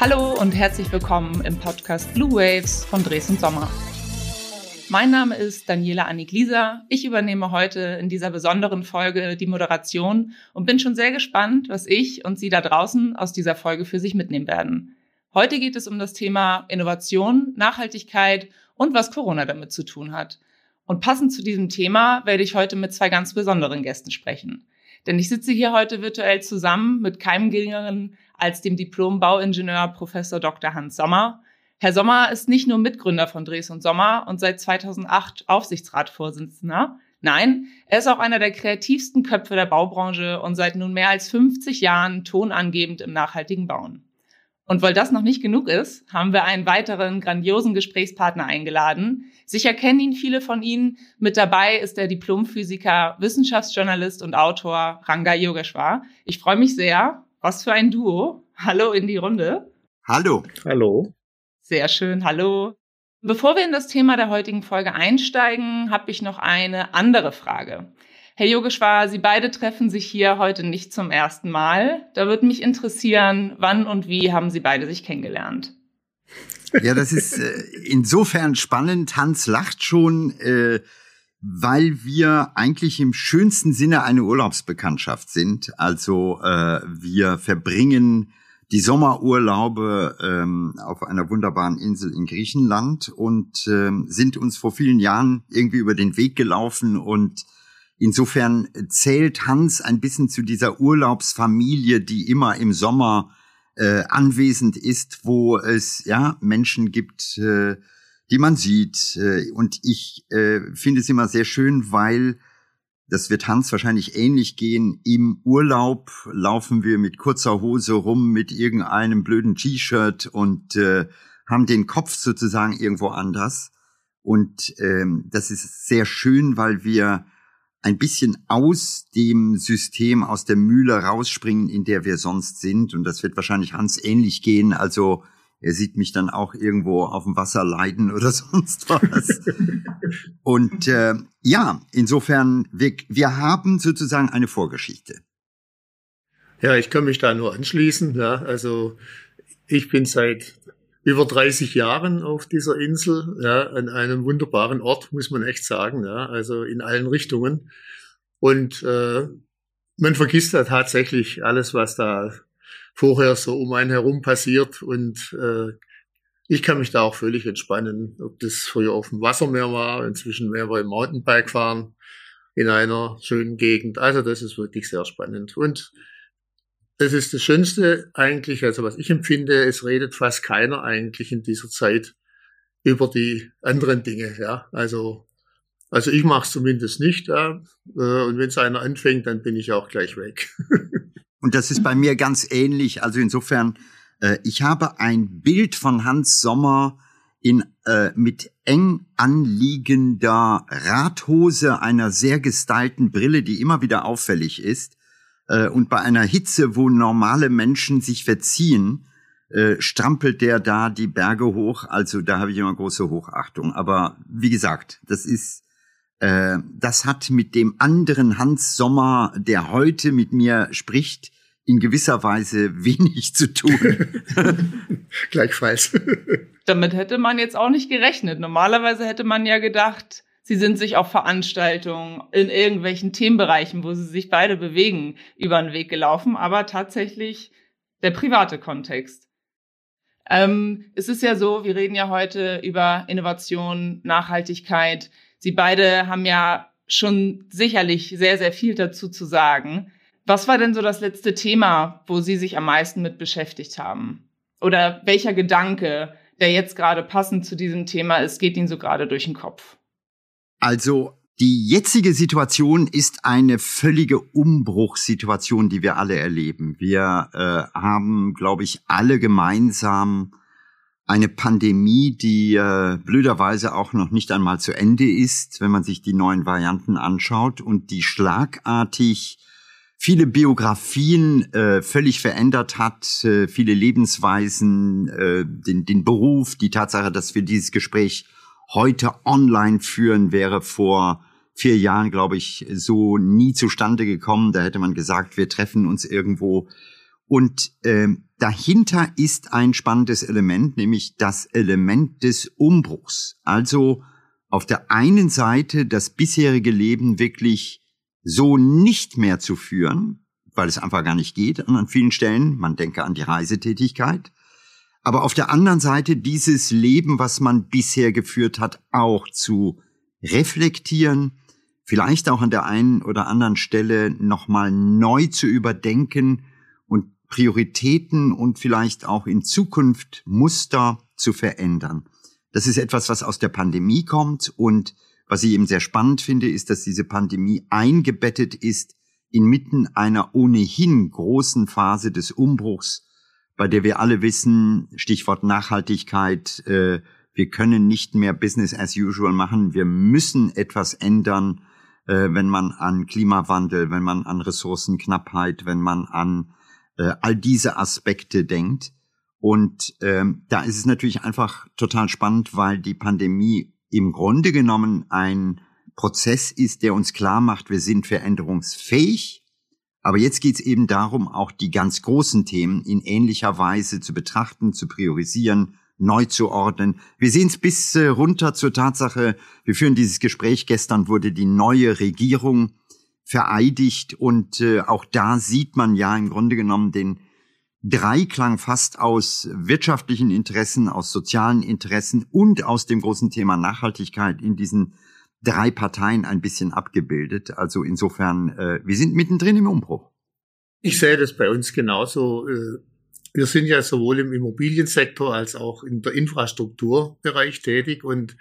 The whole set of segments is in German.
Hallo und herzlich willkommen im Podcast Blue Waves von Dresden Sommer. Mein Name ist Daniela Anniglisa. Ich übernehme heute in dieser besonderen Folge die Moderation und bin schon sehr gespannt, was ich und Sie da draußen aus dieser Folge für sich mitnehmen werden. Heute geht es um das Thema Innovation, Nachhaltigkeit und was Corona damit zu tun hat. Und passend zu diesem Thema werde ich heute mit zwei ganz besonderen Gästen sprechen. Denn ich sitze hier heute virtuell zusammen mit keinem geringeren als dem Diplom-Bauingenieur Professor Dr. Hans Sommer. Herr Sommer ist nicht nur Mitgründer von Dres und Sommer und seit 2008 Aufsichtsratsvorsitzender. Nein, er ist auch einer der kreativsten Köpfe der Baubranche und seit nun mehr als 50 Jahren tonangebend im nachhaltigen Bauen. Und weil das noch nicht genug ist, haben wir einen weiteren grandiosen Gesprächspartner eingeladen. Sicher kennen ihn viele von Ihnen. Mit dabei ist der Diplomphysiker, Wissenschaftsjournalist und Autor Ranga Yogeshwar. Ich freue mich sehr. Was für ein Duo. Hallo in die Runde. Hallo. Hallo. Sehr schön. Hallo. Bevor wir in das Thema der heutigen Folge einsteigen, habe ich noch eine andere Frage. Herr Yogeshwar, Sie beide treffen sich hier heute nicht zum ersten Mal. Da würde mich interessieren, wann und wie haben Sie beide sich kennengelernt? Ja, das ist äh, insofern spannend. Hans lacht schon, äh, weil wir eigentlich im schönsten Sinne eine Urlaubsbekanntschaft sind. Also äh, wir verbringen die Sommerurlaube ähm, auf einer wunderbaren Insel in Griechenland und ähm, sind uns vor vielen Jahren irgendwie über den Weg gelaufen und Insofern zählt Hans ein bisschen zu dieser Urlaubsfamilie, die immer im Sommer äh, anwesend ist, wo es ja Menschen gibt, äh, die man sieht. Äh, und ich äh, finde es immer sehr schön, weil das wird Hans wahrscheinlich ähnlich gehen. Im Urlaub laufen wir mit kurzer Hose rum, mit irgendeinem blöden T-Shirt und äh, haben den Kopf sozusagen irgendwo anders. Und ähm, das ist sehr schön, weil wir ein bisschen aus dem System, aus der Mühle rausspringen, in der wir sonst sind. Und das wird wahrscheinlich Hans ähnlich gehen. Also er sieht mich dann auch irgendwo auf dem Wasser leiden oder sonst was. Und äh, ja, insofern, wir, wir haben sozusagen eine Vorgeschichte. Ja, ich kann mich da nur anschließen. Ja, also ich bin seit über 30 Jahren auf dieser Insel, ja, an einem wunderbaren Ort, muss man echt sagen, ja, also in allen Richtungen. Und äh, man vergisst da tatsächlich alles, was da vorher so um einen herum passiert. Und äh, ich kann mich da auch völlig entspannen, ob das früher auf dem Wassermeer war, inzwischen mehr wir im Mountainbike fahren in einer schönen Gegend. Also das ist wirklich sehr spannend. Und das ist das Schönste eigentlich, also was ich empfinde, es redet fast keiner eigentlich in dieser Zeit über die anderen Dinge, ja. Also, also ich mache es zumindest nicht, ja. Äh, und wenn es einer anfängt, dann bin ich auch gleich weg. Und das ist bei mir ganz ähnlich. Also insofern, äh, ich habe ein Bild von Hans Sommer in äh, mit eng anliegender Radhose, einer sehr gestylten Brille, die immer wieder auffällig ist äh, und bei einer Hitze, wo normale Menschen sich verziehen, äh, strampelt der da die Berge hoch. Also da habe ich immer große Hochachtung. Aber wie gesagt, das ist, äh, das hat mit dem anderen Hans Sommer, der heute mit mir spricht, in gewisser Weise wenig zu tun. Gleichfalls. Damit hätte man jetzt auch nicht gerechnet. Normalerweise hätte man ja gedacht, Sie sind sich auf Veranstaltungen in irgendwelchen Themenbereichen, wo sie sich beide bewegen, über den Weg gelaufen, aber tatsächlich der private Kontext. Ähm, es ist ja so, wir reden ja heute über Innovation, Nachhaltigkeit. Sie beide haben ja schon sicherlich sehr, sehr viel dazu zu sagen. Was war denn so das letzte Thema, wo Sie sich am meisten mit beschäftigt haben? Oder welcher Gedanke, der jetzt gerade passend zu diesem Thema ist, geht Ihnen so gerade durch den Kopf? Also die jetzige Situation ist eine völlige Umbruchssituation, die wir alle erleben. Wir äh, haben, glaube ich, alle gemeinsam eine Pandemie, die äh, blöderweise auch noch nicht einmal zu Ende ist, wenn man sich die neuen Varianten anschaut und die schlagartig viele Biografien äh, völlig verändert hat, äh, viele Lebensweisen, äh, den, den Beruf, die Tatsache, dass wir dieses Gespräch heute online führen, wäre vor vier Jahren, glaube ich, so nie zustande gekommen. Da hätte man gesagt, wir treffen uns irgendwo. Und ähm, dahinter ist ein spannendes Element, nämlich das Element des Umbruchs. Also auf der einen Seite das bisherige Leben wirklich so nicht mehr zu führen, weil es einfach gar nicht geht an vielen Stellen. Man denke an die Reisetätigkeit. Aber auf der anderen Seite dieses Leben, was man bisher geführt hat, auch zu reflektieren, vielleicht auch an der einen oder anderen Stelle nochmal neu zu überdenken und Prioritäten und vielleicht auch in Zukunft Muster zu verändern. Das ist etwas, was aus der Pandemie kommt und was ich eben sehr spannend finde, ist, dass diese Pandemie eingebettet ist inmitten einer ohnehin großen Phase des Umbruchs, bei der wir alle wissen, Stichwort Nachhaltigkeit, äh, wir können nicht mehr Business as usual machen, wir müssen etwas ändern, äh, wenn man an Klimawandel, wenn man an Ressourcenknappheit, wenn man an äh, all diese Aspekte denkt. Und ähm, da ist es natürlich einfach total spannend, weil die Pandemie im Grunde genommen ein Prozess ist, der uns klar macht, wir sind veränderungsfähig. Aber jetzt geht es eben darum, auch die ganz großen Themen in ähnlicher Weise zu betrachten, zu priorisieren, neu zu ordnen. Wir sehen es bis äh, runter zur Tatsache, wir führen dieses Gespräch, gestern wurde die neue Regierung vereidigt und äh, auch da sieht man ja im Grunde genommen den Dreiklang fast aus wirtschaftlichen Interessen, aus sozialen Interessen und aus dem großen Thema Nachhaltigkeit in diesen drei Parteien ein bisschen abgebildet. Also insofern, äh, wir sind mittendrin im Umbruch. Ich sehe das bei uns genauso. Äh, wir sind ja sowohl im Immobiliensektor als auch in der Infrastrukturbereich tätig und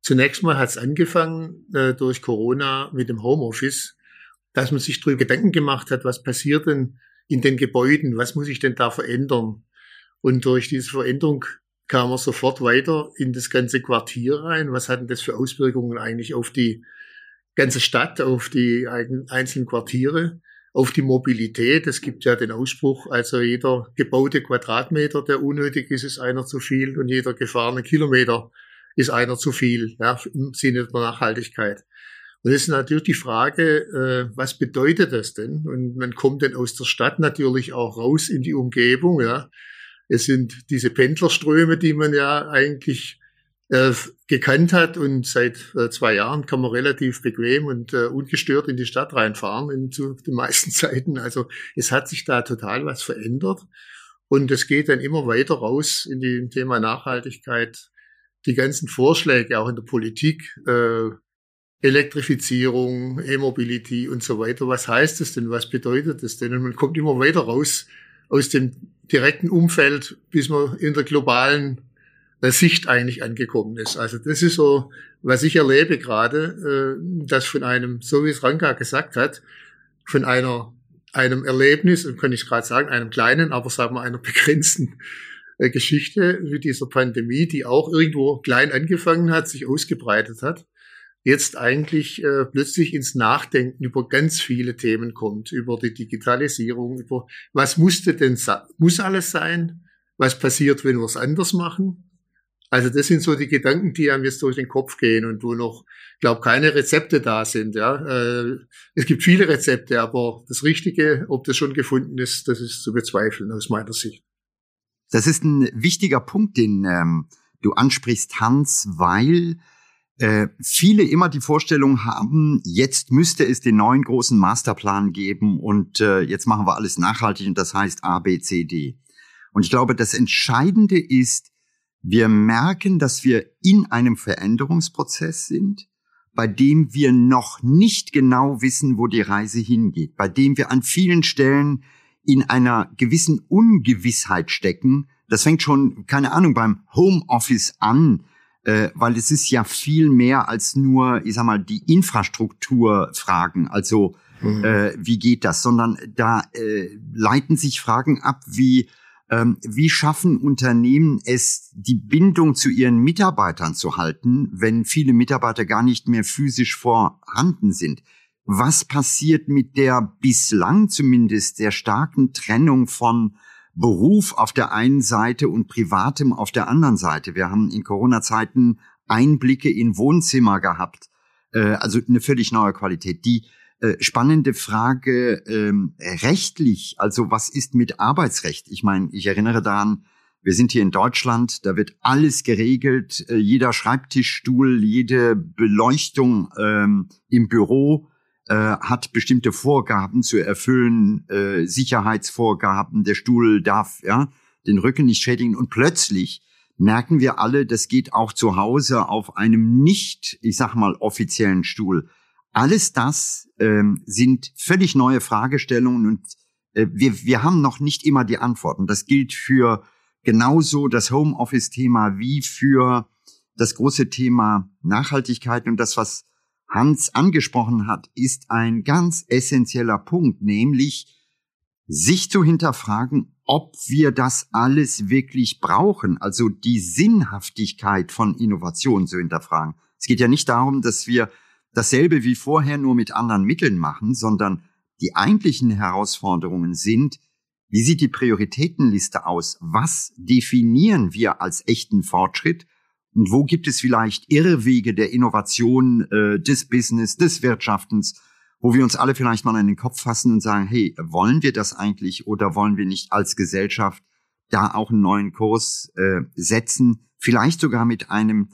zunächst mal hat es angefangen äh, durch Corona mit dem Homeoffice, dass man sich darüber Gedanken gemacht hat, was passiert denn in den Gebäuden, was muss ich denn da verändern? Und durch diese Veränderung kam er sofort weiter in das ganze Quartier rein. Was hatten das für Auswirkungen eigentlich auf die ganze Stadt, auf die einzelnen Quartiere, auf die Mobilität? Es gibt ja den Ausspruch, also jeder gebaute Quadratmeter, der unnötig ist, ist einer zu viel und jeder gefahrene Kilometer ist einer zu viel, ja, im Sinne der Nachhaltigkeit. Und das ist natürlich die Frage, äh, was bedeutet das denn? Und man kommt dann aus der Stadt natürlich auch raus in die Umgebung, ja. Es sind diese Pendlerströme, die man ja eigentlich äh, gekannt hat und seit äh, zwei Jahren kann man relativ bequem und äh, ungestört in die Stadt reinfahren in, zu den meisten Zeiten. Also es hat sich da total was verändert und es geht dann immer weiter raus in dem Thema Nachhaltigkeit. Die ganzen Vorschläge auch in der Politik, äh, Elektrifizierung, E-Mobility und so weiter. Was heißt das denn? Was bedeutet das denn? Und man kommt immer weiter raus aus dem direkten Umfeld, bis man in der globalen äh, Sicht eigentlich angekommen ist. Also das ist so, was ich erlebe gerade, äh, dass von einem, so wie es Ranka gesagt hat, von einer einem Erlebnis, und kann ich gerade sagen, einem kleinen, aber sagen wir einer begrenzten äh, Geschichte wie dieser Pandemie, die auch irgendwo klein angefangen hat, sich ausgebreitet hat, jetzt eigentlich äh, plötzlich ins Nachdenken über ganz viele Themen kommt, über die Digitalisierung, über was musste denn muss alles sein, was passiert, wenn wir es anders machen. Also das sind so die Gedanken, die einem jetzt durch den Kopf gehen und wo noch, glaube keine Rezepte da sind. Ja, äh, es gibt viele Rezepte, aber das Richtige, ob das schon gefunden ist, das ist zu bezweifeln aus meiner Sicht. Das ist ein wichtiger Punkt, den ähm, du ansprichst, Hans, weil äh, viele immer die Vorstellung haben, jetzt müsste es den neuen großen Masterplan geben und äh, jetzt machen wir alles nachhaltig und das heißt A, B, C, D. Und ich glaube, das Entscheidende ist, wir merken, dass wir in einem Veränderungsprozess sind, bei dem wir noch nicht genau wissen, wo die Reise hingeht, bei dem wir an vielen Stellen in einer gewissen Ungewissheit stecken. Das fängt schon, keine Ahnung, beim Homeoffice an, äh, weil es ist ja viel mehr als nur, ich sag mal, die Infrastrukturfragen, also mhm. äh, wie geht das, sondern da äh, leiten sich Fragen ab wie ähm, wie schaffen Unternehmen es, die Bindung zu ihren Mitarbeitern zu halten, wenn viele Mitarbeiter gar nicht mehr physisch vorhanden sind? Was passiert mit der bislang zumindest sehr starken Trennung von Beruf auf der einen Seite und Privatem auf der anderen Seite. Wir haben in Corona-Zeiten Einblicke in Wohnzimmer gehabt, äh, also eine völlig neue Qualität. Die Äh, spannende Frage ähm, rechtlich, also was ist mit Arbeitsrecht? Ich meine, ich erinnere daran, wir sind hier in Deutschland, da wird alles geregelt, äh, jeder Schreibtischstuhl, jede Beleuchtung ähm, im Büro äh, hat bestimmte Vorgaben zu erfüllen, äh, Sicherheitsvorgaben, der Stuhl darf ja den Rücken nicht schädigen und plötzlich merken wir alle, das geht auch zu Hause auf einem nicht, ich sag mal, offiziellen Stuhl. Alles das ähm, sind völlig neue Fragestellungen und äh, wir, wir haben noch nicht immer die Antworten. Das gilt für genauso das Homeoffice-Thema wie für das große Thema Nachhaltigkeit und das, was Hans angesprochen hat, ist ein ganz essentieller Punkt, nämlich sich zu hinterfragen, ob wir das alles wirklich brauchen, also die Sinnhaftigkeit von Innovation zu hinterfragen. Es geht ja nicht darum, dass wir dasselbe wie vorher nur mit anderen Mitteln machen, sondern die eigentlichen Herausforderungen sind, wie sieht die Prioritätenliste aus? Was definieren wir als echten Fortschritt? Und wo gibt es vielleicht Irrwege der Innovation, äh, des Business, des Wirtschaftens, wo wir uns alle vielleicht mal in den Kopf fassen und sagen, hey, wollen wir das eigentlich oder wollen wir nicht als Gesellschaft da auch einen neuen Kurs äh, setzen? Vielleicht sogar mit einem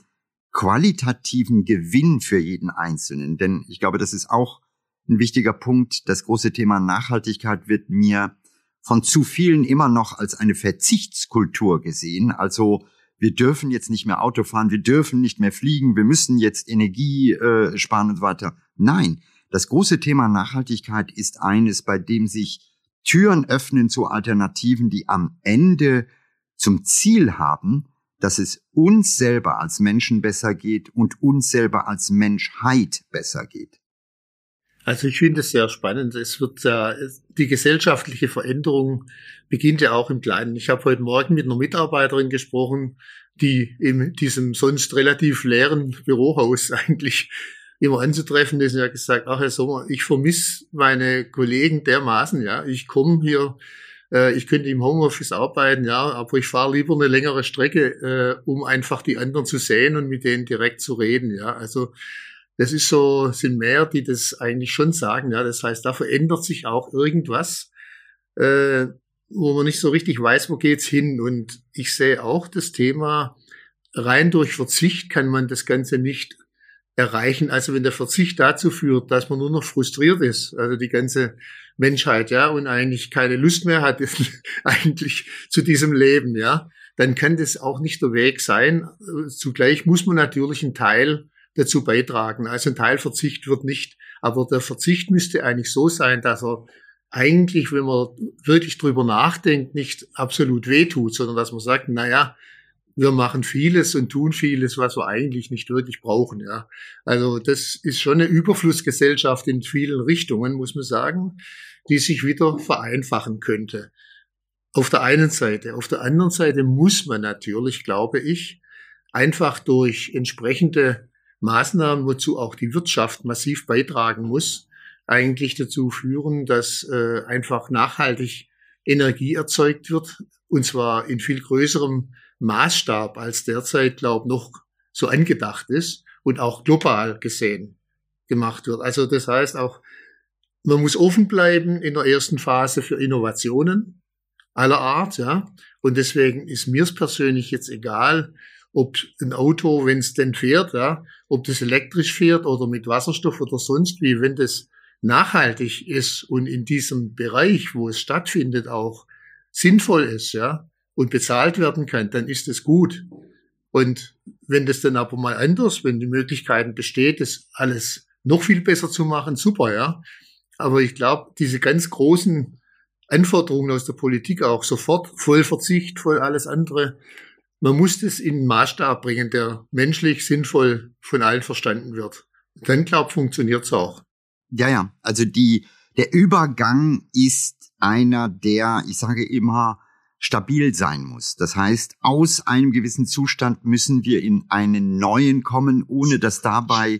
qualitativen Gewinn für jeden Einzelnen. Denn ich glaube, das ist auch ein wichtiger Punkt. Das große Thema Nachhaltigkeit wird mir von zu vielen immer noch als eine Verzichtskultur gesehen. Also wir dürfen jetzt nicht mehr Auto fahren, wir dürfen nicht mehr fliegen, wir müssen jetzt Energie äh, sparen und weiter. Nein, das große Thema Nachhaltigkeit ist eines, bei dem sich Türen öffnen zu Alternativen, die am Ende zum Ziel haben, dass es uns selber als Menschen besser geht und uns selber als Menschheit besser geht. Also ich finde es sehr spannend. Es wird ja, die gesellschaftliche Veränderung beginnt ja auch im Kleinen. Ich habe heute Morgen mit einer Mitarbeiterin gesprochen, die in diesem sonst relativ leeren Bürohaus eigentlich immer anzutreffen ist und hat gesagt, ach Herr Sommer, ich vermisse meine Kollegen dermaßen, ja. Ich komme hier äh, ich könnte im Homeoffice arbeiten, ja, aber ich fahre lieber eine längere Strecke, äh, um einfach die anderen zu sehen und mit denen direkt zu reden, ja. Also das ist so, sind mehr, die das eigentlich schon sagen, ja. Das heißt, da verändert sich auch irgendwas, äh, wo man nicht so richtig weiß, wo geht's hin. Und ich sehe auch das Thema, rein durch Verzicht kann man das Ganze nicht erreichen. Also wenn der Verzicht dazu führt, dass man nur noch frustriert ist, also die ganze Menschheit, ja, und eigentlich keine Lust mehr hat eigentlich zu diesem Leben, ja, dann kann das auch nicht der Weg sein. Zugleich muss man natürlich einen Teil dazu beitragen. Also ein Teilverzicht wird nicht, aber der Verzicht müsste eigentlich so sein, dass er eigentlich, wenn man wirklich drüber nachdenkt, nicht absolut wehtut, sondern dass man sagt, na ja, wir machen vieles und tun vieles, was wir eigentlich nicht wirklich brauchen. Ja. Also das ist schon eine Überflussgesellschaft in vielen Richtungen, muss man sagen, die sich wieder vereinfachen könnte. Auf der einen Seite. Auf der anderen Seite muss man natürlich, glaube ich, einfach durch entsprechende Maßnahmen, wozu auch die Wirtschaft massiv beitragen muss, eigentlich dazu führen, dass äh, einfach nachhaltig Energie erzeugt wird, und zwar in viel größerem Maßstab als derzeit, glaube noch so angedacht ist und auch global gesehen gemacht wird. Also das heißt auch, man muss offen bleiben in der ersten Phase für Innovationen aller Art, ja. Und deswegen ist mir es persönlich jetzt egal, ob ein Auto, wenn es denn fährt, ja, ob das elektrisch fährt oder mit Wasserstoff oder sonst wie, wenn das nachhaltig ist und in diesem Bereich, wo es stattfindet, auch sinnvoll ist, ja, und bezahlt werden kann, dann ist es gut. Und wenn das dann aber mal anders, wenn die Möglichkeiten besteht, das alles noch viel besser zu machen, super, ja. Aber ich glaube, diese ganz großen Anforderungen aus der Politik auch sofort, voll Verzicht, voll alles andere, man muss das in einen Maßstab bringen, der menschlich sinnvoll von allen verstanden wird. Dann, glaube ich, funktioniert es auch. Ja, ja. Also die, der Übergang ist einer der, ich sage immer, stabil sein muss. Das heißt, aus einem gewissen Zustand müssen wir in einen neuen kommen, ohne dass dabei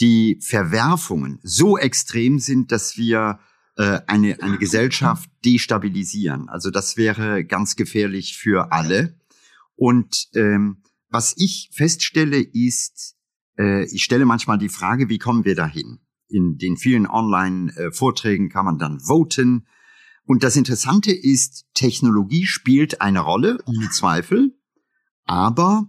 die Verwerfungen so extrem sind, dass wir äh, eine, eine Gesellschaft destabilisieren. Also das wäre ganz gefährlich für alle. Und ähm, was ich feststelle, ist, äh, ich stelle manchmal die Frage, wie kommen wir dahin? in den vielen Online-Vorträgen kann man dann voten. Und das Interessante ist, Technologie spielt eine Rolle, ohne Zweifel, aber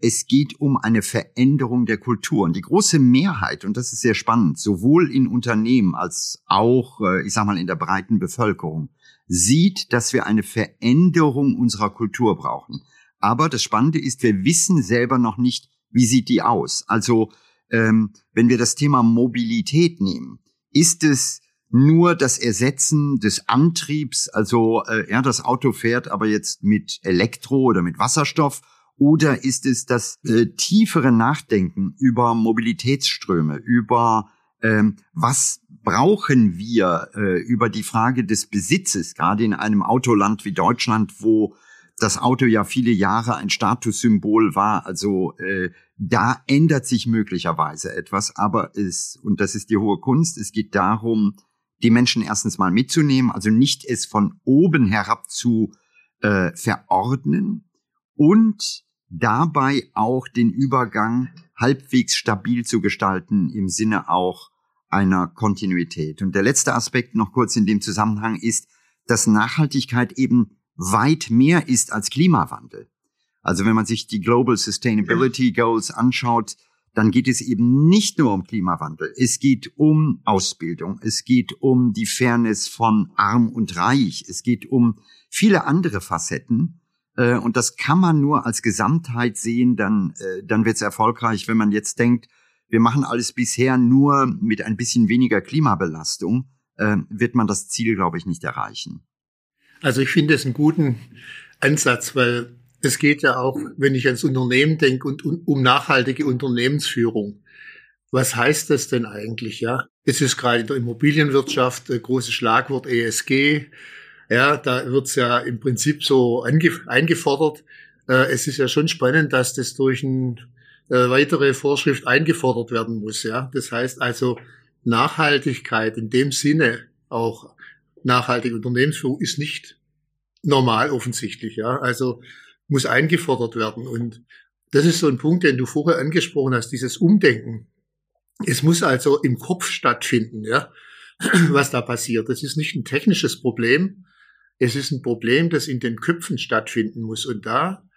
es geht um eine Veränderung der Kultur. Und die große Mehrheit, und das ist sehr spannend, sowohl in Unternehmen als auch, äh, ich sag mal, in der breiten Bevölkerung, sieht, dass wir eine Veränderung unserer Kultur brauchen. Aber das Spannende ist, wir wissen selber noch nicht, wie sieht die aus. Also ähm, wenn wir das Thema Mobilität nehmen, ist es nur das Ersetzen des Antriebs, also äh, ja, das Auto fährt aber jetzt mit Elektro oder mit Wasserstoff, oder ist es das äh, tiefere Nachdenken über Mobilitätsströme, über ähm, was brauchen wir, äh, über die Frage des Besitzes, gerade in einem Autoland wie Deutschland, wo das Auto ja viele Jahre ein Statussymbol war. Also äh, da ändert sich möglicherweise etwas, aber es, und das ist die hohe Kunst, es geht darum, die Menschen erstens mal mitzunehmen, also nicht es von oben herab zu äh, verordnen und dabei auch den Übergang halbwegs stabil zu gestalten im Sinne auch einer Kontinuität. Und der letzte Aspekt noch kurz in dem Zusammenhang ist, dass Nachhaltigkeit eben weit mehr ist als Klimawandel. Also wenn man sich die Global Sustainability Goals anschaut, dann geht es eben nicht nur um Klimawandel. Es geht um Ausbildung. Es geht um die Fairness von arm und reich. Es geht um viele andere Facetten. Äh, und das kann man nur als Gesamtheit sehen. Dann, äh, dann wird es erfolgreich, wenn man jetzt denkt, wir machen alles bisher nur mit ein bisschen weniger Klimabelastung, äh, wird man das Ziel, glaube ich, nicht erreichen. Also ich finde es einen guten Ansatz, weil es geht ja auch, wenn ich ans Unternehmen denke und um nachhaltige Unternehmensführung. Was heißt das denn eigentlich, ja? Es ist gerade in der Immobilienwirtschaft ein großes Schlagwort ESG. Ja, da wird's ja im Prinzip so eingefordert. Äh, es ist ja schon spannend, dass das durch eine äh, weitere Vorschrift eingefordert werden muss, ja. Das heißt also, Nachhaltigkeit in dem Sinne auch nachhaltige Unternehmensführung ist nicht normal offensichtlich, ja. Also muss eingefordert werden. Und das ist so ein Punkt, den du vorher angesprochen hast, dieses Umdenken. Es muss also im Kopf stattfinden, ja, was da passiert. Das ist nicht ein technisches Problem. Es ist ein Problem, das in den Köpfen stattfinden muss. Und da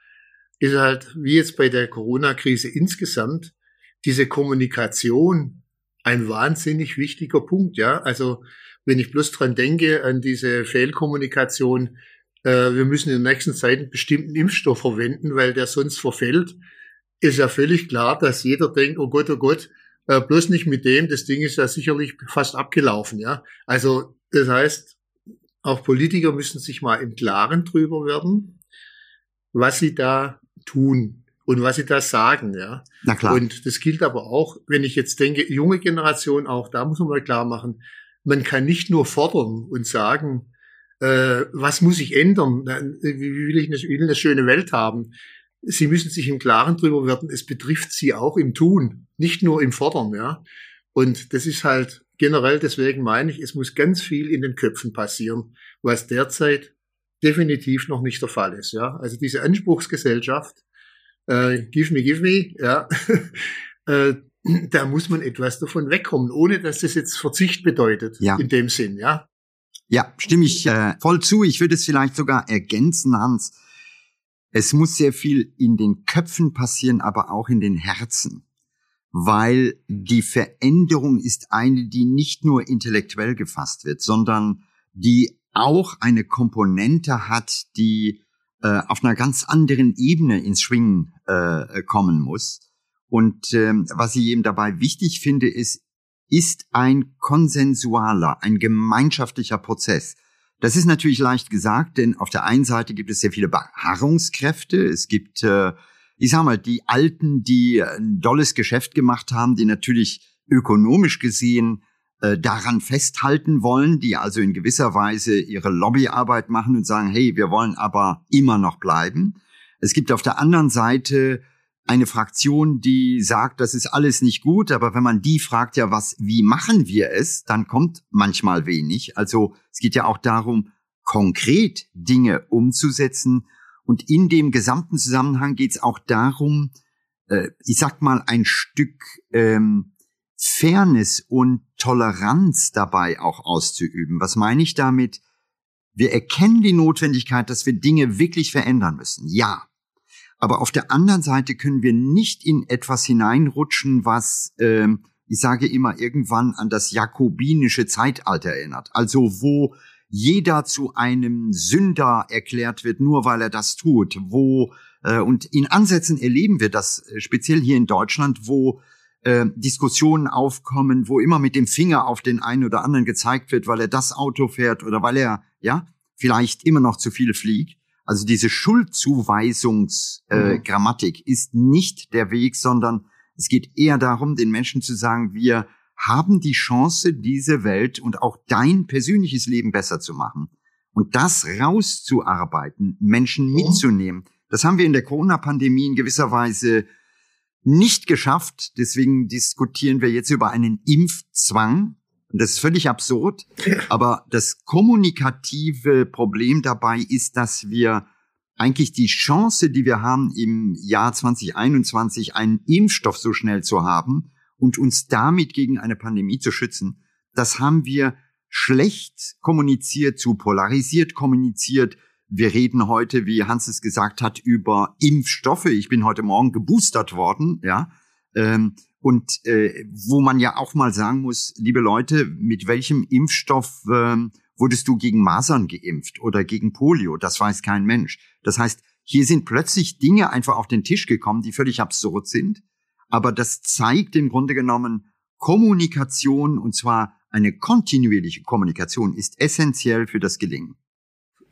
ist halt, wie jetzt bei der Corona-Krise insgesamt, diese Kommunikation ein wahnsinnig wichtiger Punkt, ja. Also, wenn ich bloß dran denke, an diese Fehlkommunikation, äh, wir müssen in der nächsten Zeit einen bestimmten Impfstoff verwenden, weil der sonst verfällt, ist ja völlig klar, dass jeder denkt, oh Gott, oh Gott, äh, bloß nicht mit dem, das Ding ist ja sicherlich fast abgelaufen, ja. Also, das heißt, auch Politiker müssen sich mal im Klaren drüber werden, was sie da tun und was sie da sagen, ja. Na klar. Und das gilt aber auch, wenn ich jetzt denke, junge Generation, auch da muss man mal klar machen, man kann nicht nur fordern und sagen, äh, was muss ich ändern? Wie will ich eine, will eine schöne Welt haben? Sie müssen sich im Klaren drüber werden, es betrifft sie auch im Tun, nicht nur im Fordern, ja. Und das ist halt generell, deswegen meine ich, es muss ganz viel in den Köpfen passieren, was derzeit definitiv noch nicht der Fall ist, ja. Also diese Anspruchsgesellschaft, äh, give me, give me, ja, äh, da muss man etwas davon wegkommen, ohne dass das jetzt Verzicht bedeutet, ja. in dem Sinn, ja. Ja, stimme ich äh, voll zu. Ich würde es vielleicht sogar ergänzen, Hans. Es muss sehr viel in den Köpfen passieren, aber auch in den Herzen. Weil die Veränderung ist eine, die nicht nur intellektuell gefasst wird, sondern die auch eine Komponente hat, die äh, auf einer ganz anderen Ebene ins Schwingen äh, kommen muss. Und ähm, was ich eben dabei wichtig finde, ist, ist ein konsensualer, ein gemeinschaftlicher Prozess. Das ist natürlich leicht gesagt, denn auf der einen Seite gibt es sehr viele Beharrungskräfte. Es gibt, äh, ich sag mal, die Alten, die ein dolles Geschäft gemacht haben, die natürlich ökonomisch gesehen äh, daran festhalten wollen, die also in gewisser Weise ihre Lobbyarbeit machen und sagen, hey, wir wollen aber immer noch bleiben. Es gibt auf der anderen Seite eine Fraktion, die sagt, das ist alles nicht gut, aber wenn man die fragt, ja, was, wie machen wir es, dann kommt manchmal wenig. Also es geht ja auch darum, konkret Dinge umzusetzen. Und in dem gesamten Zusammenhang geht es auch darum, äh, ich sag mal, ein Stück ähm, Fairness und Toleranz dabei auch auszuüben. Was meine ich damit? Wir erkennen die Notwendigkeit, dass wir Dinge wirklich verändern müssen. Ja. Aber auf der anderen Seite können wir nicht in etwas hineinrutschen, was, äh, ich sage immer, irgendwann an das jakobinische Zeitalter erinnert. Also wo jeder zu einem Sünder erklärt wird, nur weil er das tut, wo äh, und in Ansätzen erleben wir das äh, speziell hier in Deutschland, wo äh, Diskussionen aufkommen, wo immer mit dem Finger auf den einen oder anderen gezeigt wird, weil er das Auto fährt oder weil er, ja, vielleicht immer noch zu viel fliegt. Also diese Schuldzuweisungsgrammatik äh, mhm. ist nicht der Weg, sondern es geht eher darum, den Menschen zu sagen, wir haben die Chance, diese Welt und auch dein persönliches Leben besser zu machen. Und das rauszuarbeiten, Menschen mhm. mitzunehmen. Das haben wir in der Corona-Pandemie in gewisser Weise nicht geschafft. Deswegen diskutieren wir jetzt über einen Impfzwang. Und das ist völlig absurd. Aber das kommunikative Problem dabei ist, dass wir eigentlich die Chance, die wir haben, im Jahr 2021 einen Impfstoff so schnell zu haben und uns damit gegen eine Pandemie zu schützen, das haben wir schlecht kommuniziert, zu polarisiert kommuniziert, wir reden heute, wie Hans es gesagt hat, über Impfstoffe. Ich bin heute Morgen geboostert worden, ja. Ähm, und äh, wo man ja auch mal sagen muss, liebe Leute, mit welchem Impfstoff ähm, wurdest du gegen Masern geimpft oder gegen Polio? Das weiß kein Mensch. Das heißt, hier sind plötzlich Dinge einfach auf den Tisch gekommen, die völlig absurd sind. Aber das zeigt im Grunde genommen, Kommunikation, und zwar eine kontinuierliche Kommunikation, ist essentiell für das Gelingen.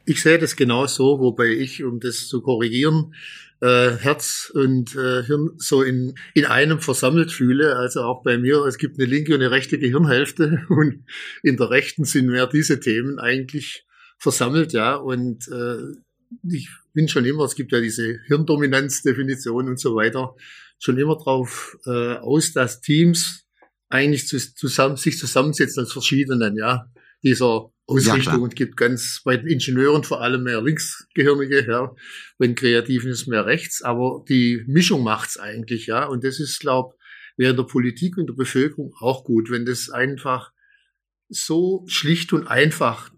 Ich sehe das genau so, wobei ich, um das zu korrigieren, äh, Herz und äh, Hirn so in, in einem versammelt fühle. Also auch bei mir, es gibt eine linke und eine rechte Gehirnhälfte und in der rechten sind mehr diese Themen eigentlich versammelt, ja. Und äh, ich bin schon immer, es gibt ja diese Hirndominanzdefinition und so weiter, schon immer drauf äh, aus, dass Teams eigentlich zu, zusammen, sich zusammensetzen als verschiedenen, ja, dieser Ausrichtung ja, und gibt ganz bei den Ingenieuren vor allem mehr Linksgehirnige, ja, bei den Kreativen ist mehr rechts, aber die Mischung macht's eigentlich, ja, und das ist, glaub, wäre der Politik und der Bevölkerung auch gut, wenn das einfach so schlicht und einfach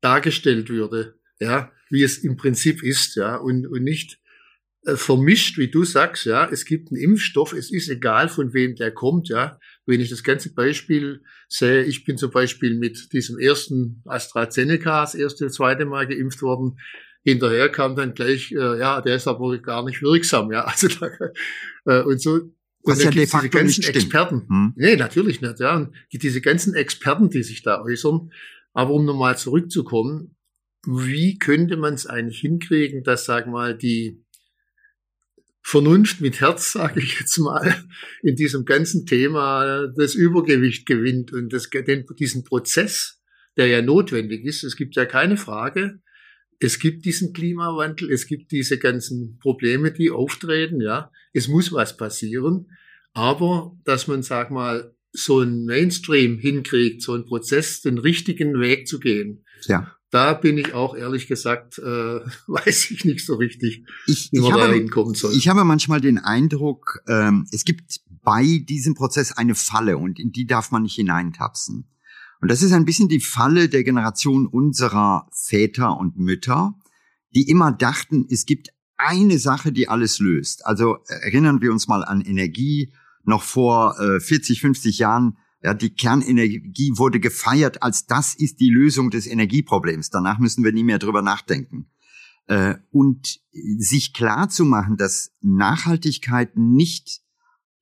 dargestellt würde, ja, wie es im Prinzip ist, ja, und, und nicht vermischt, wie du sagst, ja, es gibt einen Impfstoff, es ist egal, von wem der kommt, ja. Wenn ich das ganze Beispiel sehe, ich bin zum Beispiel mit diesem ersten AstraZeneca das erste, zweite Mal geimpft worden, hinterher kam dann gleich, äh, ja, der ist aber gar nicht wirksam, ja, also da, äh, und so. Was und ja de facto ganzen nicht Experten. Hm. Nee, natürlich nicht, ja. Und diese ganzen Experten, die sich da äußern. Aber um nochmal zurückzukommen, wie könnte man es eigentlich hinkriegen, dass, sag mal, die Vernunft mit Herz, sage ich jetzt mal, in diesem ganzen Thema das Übergewicht gewinnt und das, den, diesen Prozess, der ja notwendig ist. Es gibt ja keine Frage. Es gibt diesen Klimawandel, es gibt diese ganzen Probleme, die auftreten, ja. Es muss was passieren. Aber, dass man, sag mal, so ein Mainstream hinkriegt, so ein Prozess, den richtigen Weg zu gehen. Ja da bin ich auch ehrlich gesagt, äh, weiß ich nicht so richtig, ich, wie man ich da habe, hinkommen soll. Ich habe manchmal den Eindruck, ähm, es gibt bei diesem Prozess eine Falle und in die darf man nicht hineintapsen. Und das ist ein bisschen die Falle der Generation unserer Väter und Mütter, die immer dachten, es gibt eine Sache, die alles löst. Also erinnern wir uns mal an Energie. Noch vor äh, 40, 50 Jahren ja, die Kernenergie wurde gefeiert als das ist die Lösung des Energieproblems. Danach müssen wir nie mehr drüber nachdenken. Äh, und sich klar zu machen, dass Nachhaltigkeit nicht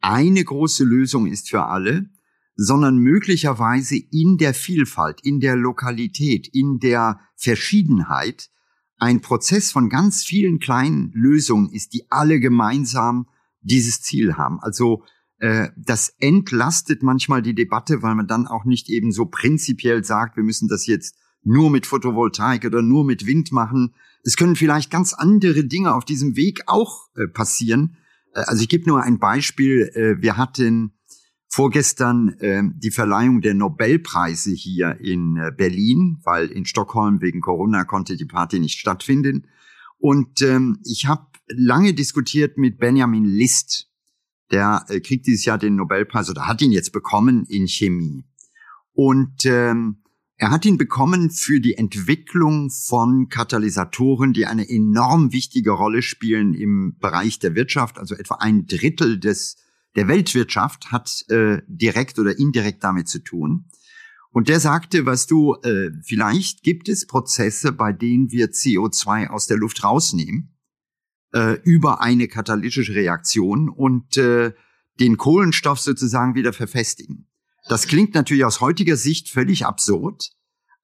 eine große Lösung ist für alle, sondern möglicherweise in der Vielfalt, in der Lokalität, in der Verschiedenheit ein Prozess von ganz vielen kleinen Lösungen ist, die alle gemeinsam dieses Ziel haben. Also das entlastet manchmal die Debatte, weil man dann auch nicht eben so prinzipiell sagt, wir müssen das jetzt nur mit Photovoltaik oder nur mit Wind machen. Es können vielleicht ganz andere Dinge auf diesem Weg auch äh, passieren. Äh, also ich gebe nur ein Beispiel. Äh, wir hatten vorgestern äh, die Verleihung der Nobelpreise hier in äh, Berlin, weil in Stockholm wegen Corona konnte die Party nicht stattfinden. Und ähm, ich habe lange diskutiert mit Benjamin List, der äh, kriegt dieses Jahr den Nobelpreis oder hat ihn jetzt bekommen in Chemie. Und ähm, er hat ihn bekommen für die Entwicklung von Katalysatoren, die eine enorm wichtige Rolle spielen im Bereich der Wirtschaft. Also etwa ein Drittel des, der Weltwirtschaft hat äh, direkt oder indirekt damit zu tun. Und der sagte, was du, äh, vielleicht gibt es Prozesse, bei denen wir CO2 aus der Luft rausnehmen äh, über eine katalytische Reaktion und äh, den Kohlenstoff sozusagen wieder verfestigen. Das klingt natürlich aus heutiger Sicht völlig absurd,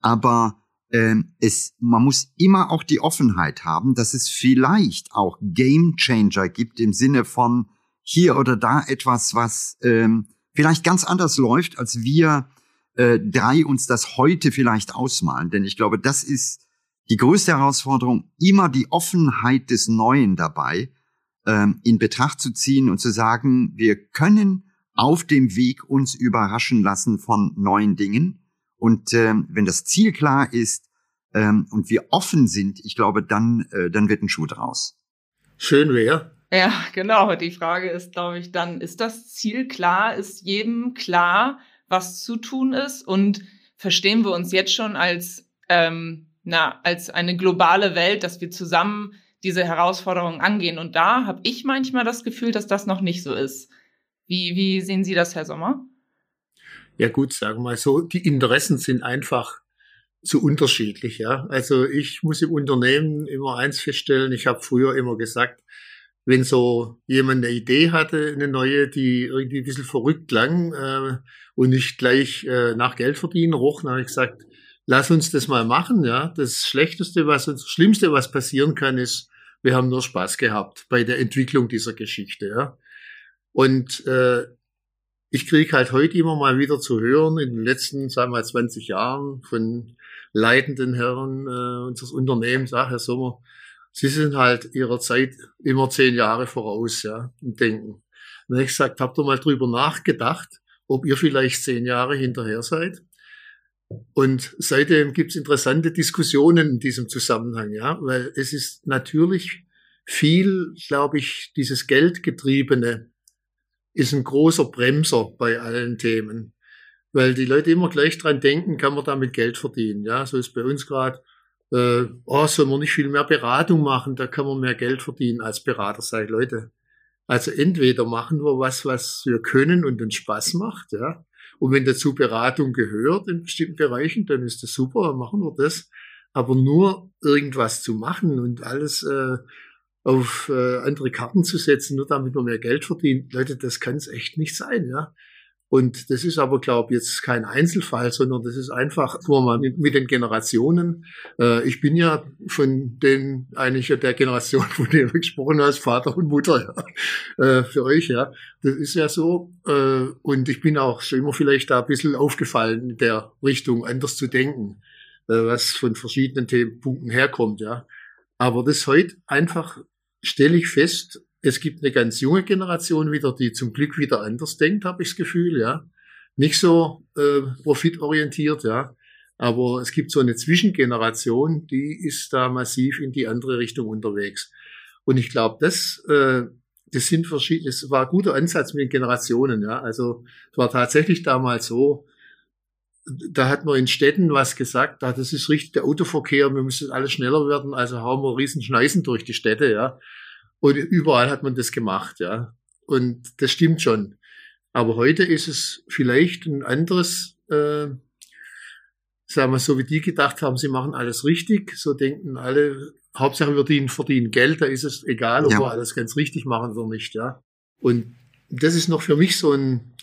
aber ähm, es, man muss immer auch die Offenheit haben, dass es vielleicht auch Game Changer gibt im Sinne von hier oder da etwas, was ähm, vielleicht ganz anders läuft, als wir äh, drei uns das heute vielleicht ausmalen. Denn ich glaube, das ist die größte Herausforderung, immer die Offenheit des Neuen dabei ähm, in Betracht zu ziehen und zu sagen, wir können auf dem Weg uns überraschen lassen von neuen Dingen. Und ähm, wenn das Ziel klar ist ähm, und wir offen sind, ich glaube, dann, äh, dann wird ein Schuh draus. Schön wäre. Ja, genau. Die Frage ist, glaube ich, dann, ist das Ziel klar? Ist jedem klar, was zu tun ist? Und verstehen wir uns jetzt schon als, ähm, na, als eine globale Welt, dass wir zusammen diese Herausforderungen angehen? Und da habe ich manchmal das Gefühl, dass das noch nicht so ist. Wie, wie sehen Sie das, Herr Sommer? Ja gut, sagen wir mal so, die Interessen sind einfach so unterschiedlich. Ja, also ich muss im Unternehmen immer eins feststellen. Ich habe früher immer gesagt, wenn so jemand eine Idee hatte, eine neue, die irgendwie ein bisschen verrückt klang äh, und nicht gleich äh, nach Geld verdienen roch, dann habe ich gesagt, lass uns das mal machen. Ja, das Schlechteste, was uns, das Schlimmste, was passieren kann, ist, wir haben nur Spaß gehabt bei der Entwicklung dieser Geschichte. Ja, und äh, ich kriege halt heute immer mal wieder zu hören, in den letzten, sagen wir mal, 20 Jahren von leitenden Herren äh, unseres Unternehmens, ach, Herr Sommer, Sie sind halt Ihrer Zeit immer zehn Jahre voraus, ja, im Denken. Und ich gesagt, habt ihr mal drüber nachgedacht, ob ihr vielleicht zehn Jahre hinterher seid? Und seitdem gibt's interessante Diskussionen in diesem Zusammenhang, ja, weil es ist natürlich viel, glaube ich, dieses Geldgetriebene ist ein großer Bremser bei allen Themen. Weil die Leute immer gleich dran denken, kann man damit Geld verdienen. Ja, so ist bei uns gerade, äh, oh, soll man nicht viel mehr Beratung machen, da kann man mehr Geld verdienen als Berater, ich, Leute. Also entweder machen wir was, was wir können und uns Spaß macht, ja. Und wenn dazu Beratung gehört in bestimmten Bereichen, dann ist das super, dann machen wir das. Aber nur irgendwas zu machen und alles äh, auf äh, andere Karten zu setzen, nur damit man mehr Geld verdient. Leute, das kann es echt nicht sein, ja. Und das ist aber, glaube ich, jetzt kein Einzelfall, sondern das ist einfach nur mal mit, den Generationen. Äh, ich bin ja von den, eigentlich der Generation, von der du gesprochen hast, Vater und Mutter, ja, äh, für euch, ja. Das ist ja so. Äh, und ich bin auch schon immer vielleicht da ein bisschen aufgefallen, in der Richtung anders zu denken, äh, was von verschiedenen Themenpunkten herkommt, ja. Aber das heute einfach stelle ich fest, es gibt eine ganz junge Generation wieder, die zum Glück wieder anders denkt, habe ich das Gefühl, ja. Nicht so äh, profitorientiert, ja. Aber es gibt so eine Zwischengeneration, die ist da massiv in die andere Richtung unterwegs. Und ich glaube, das, äh, das sind verschiedene, es war ein guter Ansatz mit den Generationen, ja. Also es war tatsächlich damals so, da hat man in Städten was gesagt, da das ist richtig der Autoverkehr, wir müssen alles schneller werden, also hauen wir riesen Schneisen durch die Städte, ja. Und überall hat man das gemacht, ja. Und das stimmt schon. Aber heute ist es vielleicht ein anderes, äh, sagen wir so, wie die gedacht haben, sie machen alles richtig. So denken alle, Hauptsache wir verdienen, verdienen Geld, da ist es egal, ob ja. wir alles ganz richtig machen oder nicht, ja. Und das ist noch für mich so ein,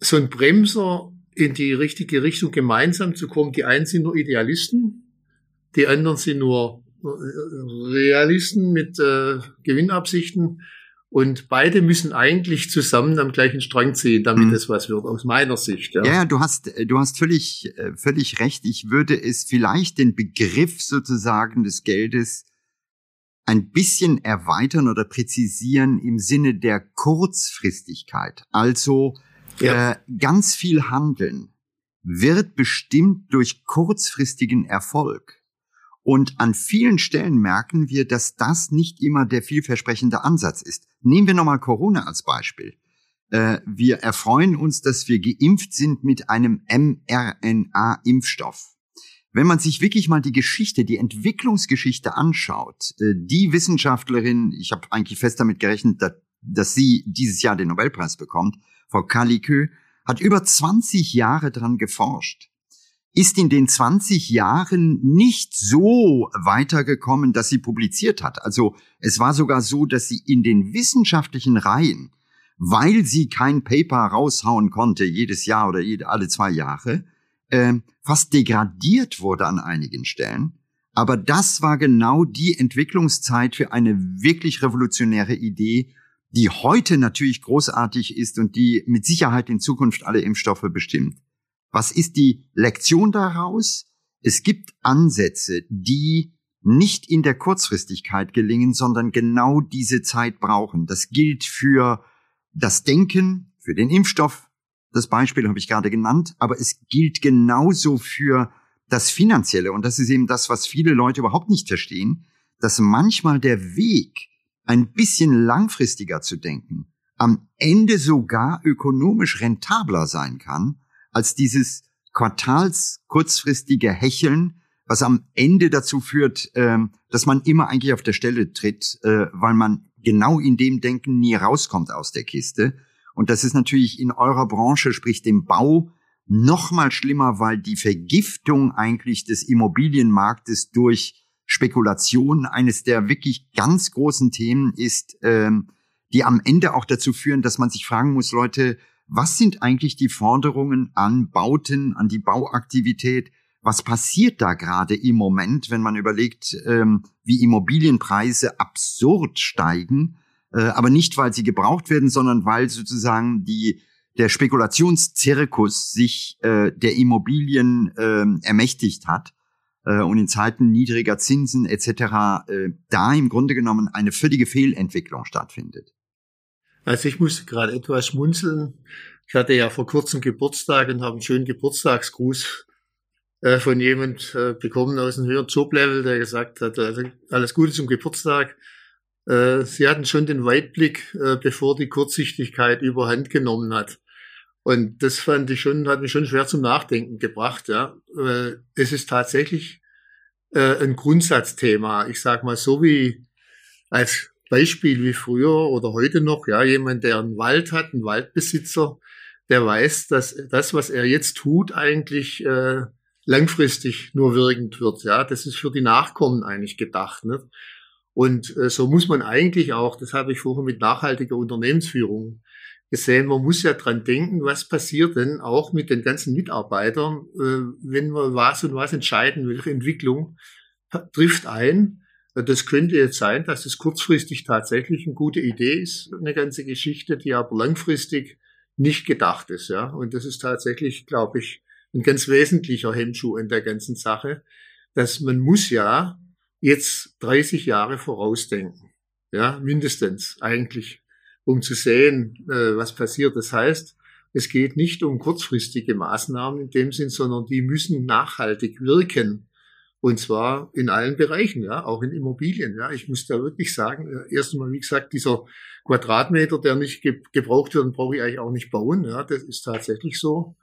so ein Bremser, in die richtige Richtung gemeinsam zu kommen. Die einen sind nur Idealisten, die anderen sind nur Realisten mit äh, Gewinnabsichten. Und beide müssen eigentlich zusammen am gleichen Strang ziehen, damit mhm. es was wird, aus meiner Sicht. Ja, ja du hast, du hast völlig, äh, völlig recht. Ich würde es vielleicht den Begriff sozusagen des Geldes ein bisschen erweitern oder präzisieren im Sinne der Kurzfristigkeit. Also ja. äh, ganz viel Handeln wird bestimmt durch kurzfristigen Erfolg. Und an vielen Stellen merken wir, dass das nicht immer der vielversprechende Ansatz ist. Nehmen wir nochmal Corona als Beispiel. Äh, wir erfreuen uns, dass wir geimpft sind mit einem mRNA-Impfstoff. Wenn man sich wirklich mal die Geschichte, die Entwicklungsgeschichte anschaut, äh, die Wissenschaftlerin, ich habe eigentlich fest damit gerechnet, dass, dass sie dieses Jahr den Nobelpreis bekommt, Frau Kalikö, hat über 20 Jahre dran geforscht ist in den 20 Jahren nicht so weitergekommen, dass sie publiziert hat. Also es war sogar so, dass sie in den wissenschaftlichen Reihen, weil sie kein Paper raushauen konnte jedes Jahr oder jede, alle zwei Jahre, äh, fast degradiert wurde an einigen Stellen. Aber das war genau die Entwicklungszeit für eine wirklich revolutionäre Idee, die heute natürlich großartig ist und die mit Sicherheit in Zukunft alle Impfstoffe bestimmt. Was ist die Lektion daraus? Es gibt Ansätze, die nicht in der Kurzfristigkeit gelingen, sondern genau diese Zeit brauchen. Das gilt für das Denken, für den Impfstoff. Das Beispiel habe ich gerade genannt, aber es gilt genauso für das Finanzielle. Und das ist eben das, was viele Leute überhaupt nicht verstehen, dass manchmal der Weg, ein bisschen langfristiger zu denken, am Ende sogar ökonomisch rentabler sein kann, als dieses Quartals kurzfristige Hecheln, was am Ende dazu führt, ähm, dass man immer eigentlich auf der Stelle tritt, äh, weil man genau in dem Denken nie rauskommt aus der Kiste. Und das ist natürlich in eurer Branche, sprich dem Bau, noch mal schlimmer, weil die Vergiftung eigentlich des Immobilienmarktes durch Spekulation eines der wirklich ganz großen Themen ist, ähm, die am Ende auch dazu führen, dass man sich fragen muss, Leute, was sind eigentlich die Forderungen an Bauten, an die Bauaktivität? Was passiert da gerade im Moment, wenn man überlegt, ähm, wie Immobilienpreise absurd steigen, äh, aber nicht, weil sie gebraucht werden, sondern weil sozusagen die der Spekulationszirkus sich äh, der Immobilien äh, ermächtigt hat äh, und in Zeiten niedriger Zinsen etc. Da im Grunde genommen eine völlige Fehlentwicklung stattfindet. Also ich musste gerade etwas schmunzeln. Ich hatte ja vor kurzem Geburtstag und habe einen schönen Geburtstagsgruß äh, von jemand äh, bekommen aus einem höheren Joblevel, der gesagt hat, also alles Gute zum Geburtstag. Äh, sie hatten schon den Weitblick, äh, bevor die Kurzsichtigkeit überhand genommen hat. Und das fand ich schon, hat mich schon schwer zum Nachdenken gebracht. Ja, es ist tatsächlich äh, ein Grundsatzthema. Ich sag mal so wie als Beispiel wie früher oder heute noch, ja, jemand, der einen Wald hat, ein Waldbesitzer, der weiß, dass das, was er jetzt tut, eigentlich äh, langfristig nur wirkend wird. Ja, das ist für die Nachkommen eigentlich gedacht. Ne? Und äh, so muss man eigentlich auch, das habe ich vorher mit nachhaltiger Unternehmensführung gesehen, man muss ja dran denken, was passiert denn auch mit den ganzen Mitarbeitern, äh, wenn wir was und was entscheiden, welche Entwicklung trifft ein das könnte jetzt sein, dass es kurzfristig tatsächlich eine gute Idee ist, eine ganze Geschichte, die aber langfristig nicht gedacht ist. Ja, und das ist tatsächlich, glaube ich, ein ganz wesentlicher Hemmschuh in der ganzen Sache, dass man muss ja jetzt 30 Jahre vorausdenken, ja, mindestens eigentlich, um zu sehen, äh, was passiert. Das heißt, es geht nicht um kurzfristige Maßnahmen in dem Sinn, sondern die müssen nachhaltig wirken. Und zwar in allen Bereichen, ja, auch in Immobilien. Ja, ich muss da wirklich sagen, äh, erst einmal, wie gesagt, dieser Quadratmeter, der nicht ge gebraucht wird, brauche ich eigentlich auch nicht bauen. Ja, das ist tatsächlich so.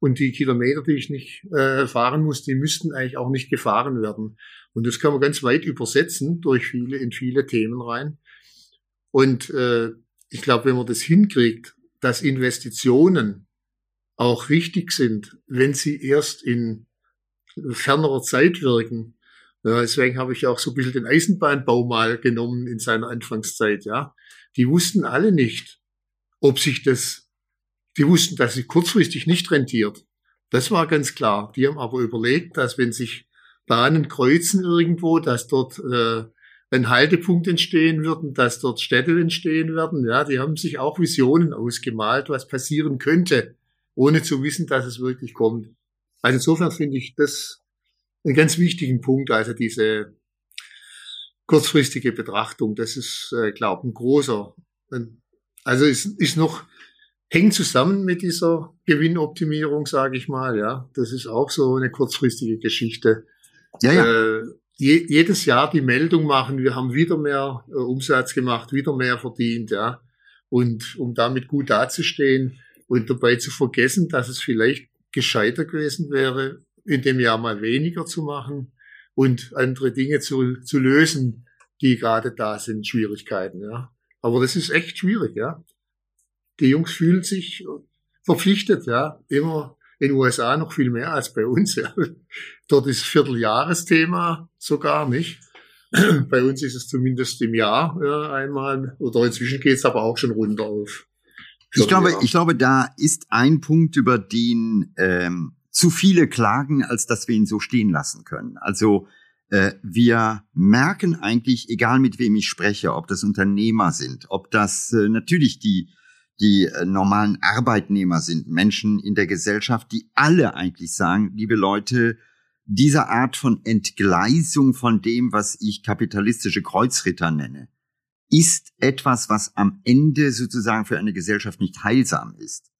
Und die Kilometer, die ich nicht äh, fahren muss, die müssten eigentlich auch nicht gefahren werden. Und das kann man ganz weit übersetzen durch viele in viele Themen rein. Und äh, ich glaube, wenn man das hinkriegt, dass Investitionen auch richtig sind, wenn sie erst in fernerer Zeit wirken. Ja, deswegen habe ich auch so ein bisschen den Eisenbahnbau mal genommen in seiner Anfangszeit, ja. Die wussten alle nicht, ob sich das, die wussten, dass sie kurzfristig nicht rentiert. Das war ganz klar. Die haben aber überlegt, dass wenn sich Bahnen kreuzen irgendwo, dass dort äh, ein Haltepunkt entstehen wird und dass dort Städte entstehen werden. Ja, die haben sich auch Visionen ausgemalt, was passieren könnte, ohne zu wissen, dass es wirklich kommt. Also insofern finde ich das einen ganz wichtigen Punkt, also diese kurzfristige Betrachtung, das ist, äh, glaube ein großer. Also ist, ist noch, hängt zusammen mit dieser Gewinnoptimierung, sage ich mal, ja. Das ist auch so eine kurzfristige Geschichte. Ja, ja. Äh, je, jedes Jahr die Meldung machen, wir haben wieder mehr äh, Umsatz gemacht, wieder mehr verdient, ja. Und um damit gut dazustehen und dabei zu vergessen, dass es vielleicht gescheiter gewesen wäre, in dem Jahr mal weniger zu machen und andere Dinge zu, zu lösen, die gerade da sind, Schwierigkeiten, ja. Aber das ist echt schwierig, ja. Die Jungs fühlen sich verpflichtet, ja, immer in den USA noch viel mehr als bei uns. Ja. Dort ist Vierteljahresthema sogar nicht. Bei uns ist es zumindest im Jahr ja, einmal, oder inzwischen geht es aber auch schon runter auf. Ich glaube, ich glaube, da ist ein Punkt, über den ähm, zu viele klagen, als dass wir ihn so stehen lassen können. Also äh, wir merken eigentlich, egal mit wem ich spreche, ob das Unternehmer sind, ob das äh, natürlich die die äh, normalen Arbeitnehmer sind, Menschen in der Gesellschaft, die alle eigentlich sagen, liebe Leute, diese Art von Entgleisung von dem, was ich kapitalistische Kreuzritter nenne, ist etwas, was am Ende sozusagen für eine Gesellschaft nicht heilsam ist.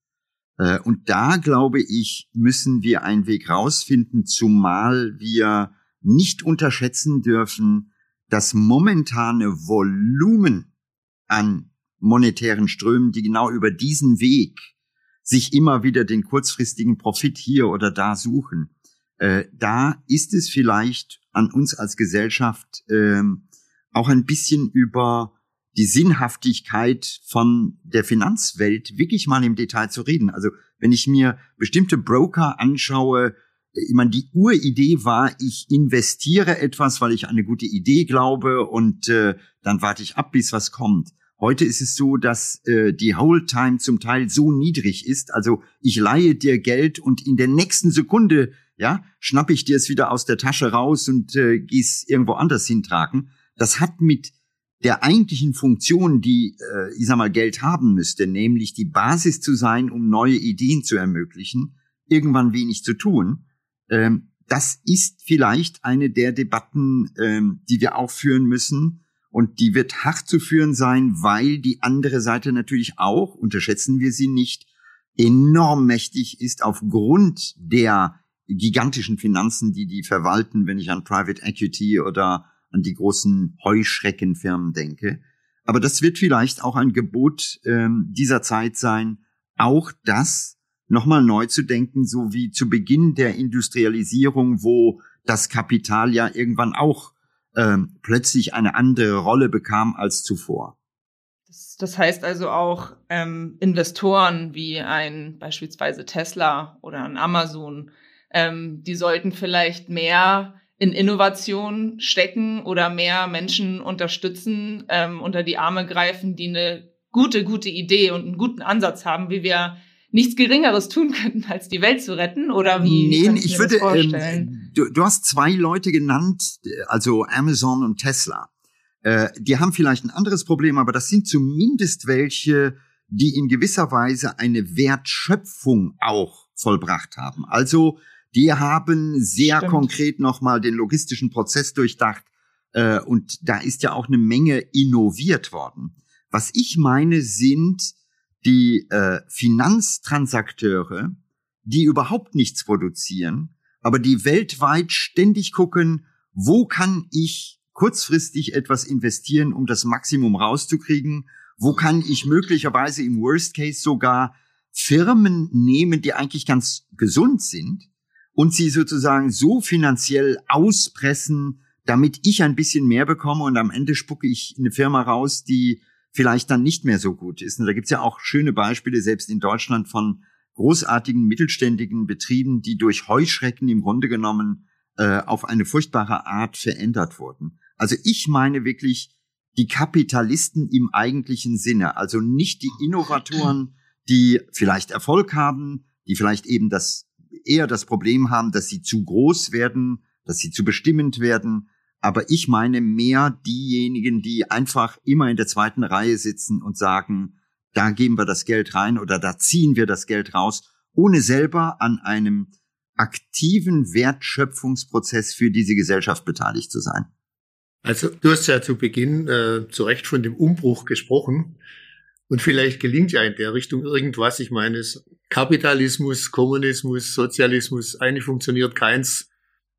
Äh, und da glaube ich, müssen wir einen Weg rausfinden, zumal wir nicht unterschätzen dürfen, das momentane Volumen an monetären Strömen, die genau über diesen Weg sich immer wieder den kurzfristigen Profit hier oder da suchen. Äh, da ist es vielleicht an uns als Gesellschaft äh, auch ein bisschen über die Sinnhaftigkeit von der Finanzwelt wirklich mal im Detail zu reden. Also wenn ich mir bestimmte Broker anschaue, ich meine, die Uridee war, ich investiere etwas, weil ich eine gute Idee glaube und äh, dann warte ich ab, bis was kommt. Heute ist es so, dass äh, die Hold Time zum Teil so niedrig ist. Also ich leihe dir Geld und in der nächsten Sekunde, ja, schnapp ich dir es wieder aus der Tasche raus und äh, geh's irgendwo anders hintragen. Das hat mit der eigentlichen Funktion, die, äh, ich sag mal, Geld haben müsste, nämlich die Basis zu sein, um neue Ideen zu ermöglichen, irgendwann wenig zu tun. Ähm, das ist vielleicht eine der Debatten, ähm, die wir auch führen müssen und die wird hart zu führen sein, weil die andere Seite natürlich auch, unterschätzen wir sie nicht, enorm mächtig ist aufgrund der gigantischen Finanzen, die die verwalten, wenn ich an Private Equity oder an die großen Heuschreckenfirmen denke. Aber das wird vielleicht auch ein Gebot ähm, dieser Zeit sein, auch das nochmal neu zu denken, so wie zu Beginn der Industrialisierung, wo das Kapital ja irgendwann auch ähm, plötzlich eine andere Rolle bekam als zuvor. Das, das heißt also auch ähm, Investoren wie ein beispielsweise Tesla oder ein Amazon, ähm, die sollten vielleicht mehr in Innovation stecken oder mehr Menschen unterstützen, ähm, unter die Arme greifen, die eine gute, gute Idee und einen guten Ansatz haben, wie wir nichts Geringeres tun könnten, als die Welt zu retten? Oder wie? Nee, ich würde, ähm, du, du hast zwei Leute genannt, also Amazon und Tesla. Äh, die haben vielleicht ein anderes Problem, aber das sind zumindest welche, die in gewisser Weise eine Wertschöpfung auch vollbracht haben. Also die haben sehr Stimmt. konkret nochmal den logistischen Prozess durchdacht äh, und da ist ja auch eine Menge innoviert worden. Was ich meine, sind die äh, Finanztransakteure, die überhaupt nichts produzieren, aber die weltweit ständig gucken, wo kann ich kurzfristig etwas investieren, um das Maximum rauszukriegen, wo kann ich möglicherweise im Worst Case sogar Firmen nehmen, die eigentlich ganz gesund sind und sie sozusagen so finanziell auspressen, damit ich ein bisschen mehr bekomme und am Ende spucke ich eine Firma raus, die vielleicht dann nicht mehr so gut ist. Und da gibt's ja auch schöne Beispiele, selbst in Deutschland, von großartigen mittelständigen Betrieben, die durch Heuschrecken im Grunde genommen äh, auf eine furchtbare Art verändert wurden. Also ich meine wirklich die Kapitalisten im eigentlichen Sinne, also nicht die Innovatoren, die vielleicht Erfolg haben, die vielleicht eben das eher das Problem haben, dass sie zu groß werden, dass sie zu bestimmend werden, aber ich meine mehr diejenigen, die einfach immer in der zweiten Reihe sitzen und sagen, da geben wir das Geld rein oder da ziehen wir das Geld raus, ohne selber an einem aktiven Wertschöpfungsprozess für diese Gesellschaft beteiligt zu sein. Also du hast ja zu Beginn äh, zu Recht von dem Umbruch gesprochen. Und vielleicht gelingt ja in der Richtung irgendwas. Ich meine, Kapitalismus, Kommunismus, Sozialismus, eigentlich funktioniert keins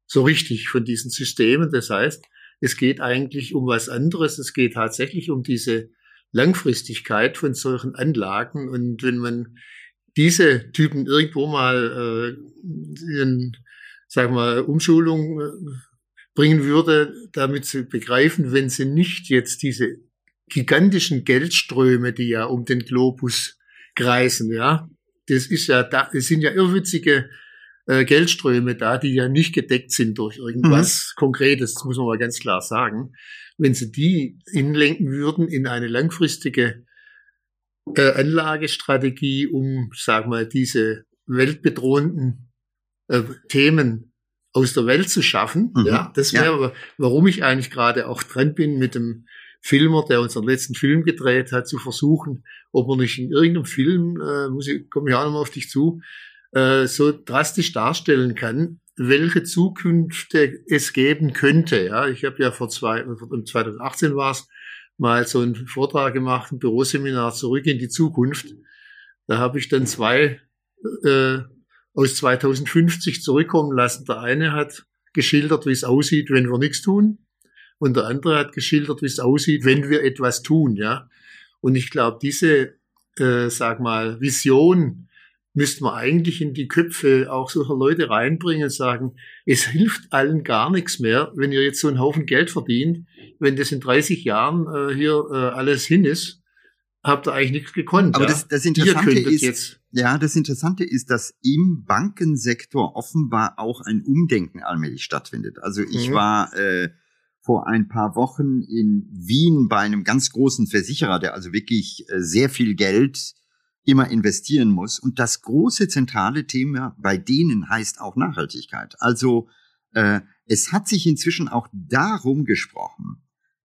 so richtig von diesen Systemen. Das heißt, es geht eigentlich um was anderes. Es geht tatsächlich um diese Langfristigkeit von solchen Anlagen. Und wenn man diese Typen irgendwo mal äh, in, sag mal, Umschulung äh, bringen würde, damit sie begreifen, wenn sie nicht jetzt diese gigantischen Geldströme, die ja um den Globus kreisen, ja, das ist ja da, es sind ja irrwitzige äh, Geldströme da, die ja nicht gedeckt sind durch irgendwas mhm. Konkretes, das muss man mal ganz klar sagen. Wenn sie die hinlenken würden in eine langfristige äh, Anlagestrategie, um, sag mal, diese weltbedrohenden äh, Themen aus der Welt zu schaffen. Mhm. Ja, das wäre, ja. warum ich eigentlich gerade auch dran bin, mit dem Filmer, der unseren letzten Film gedreht hat, zu versuchen, ob er nicht in irgendeinem Film, äh, muss ich, komme ich auch nochmal auf dich zu, äh, so drastisch darstellen kann, welche Zukünfte es geben könnte. Ja, ich habe ja vor zwei, 2018 war es, mal so einen Vortrag gemacht, ein Büroseminar zurück in die Zukunft. Da habe ich dann zwei äh, aus 2050 zurückkommen lassen. Der eine hat geschildert, wie es aussieht, wenn wir nichts tun. Und der andere hat geschildert, wie es aussieht, wenn wir etwas tun, ja. Und ich glaube, diese, äh, sag mal, Vision müsste man eigentlich in die Köpfe auch solcher Leute reinbringen und sagen, es hilft allen gar nichts mehr, wenn ihr jetzt so einen Haufen Geld verdient, wenn das in 30 Jahren äh, hier äh, alles hin ist, habt ihr eigentlich nichts gekonnt. Aber ja? das, das Interessante ist, jetzt ja, das Interessante ist, dass im Bankensektor offenbar auch ein Umdenken allmählich stattfindet. Also ich mhm. war äh, vor ein paar Wochen in Wien bei einem ganz großen Versicherer, der also wirklich äh, sehr viel Geld immer investieren muss. Und das große zentrale Thema bei denen heißt auch Nachhaltigkeit. Also äh, es hat sich inzwischen auch darum gesprochen,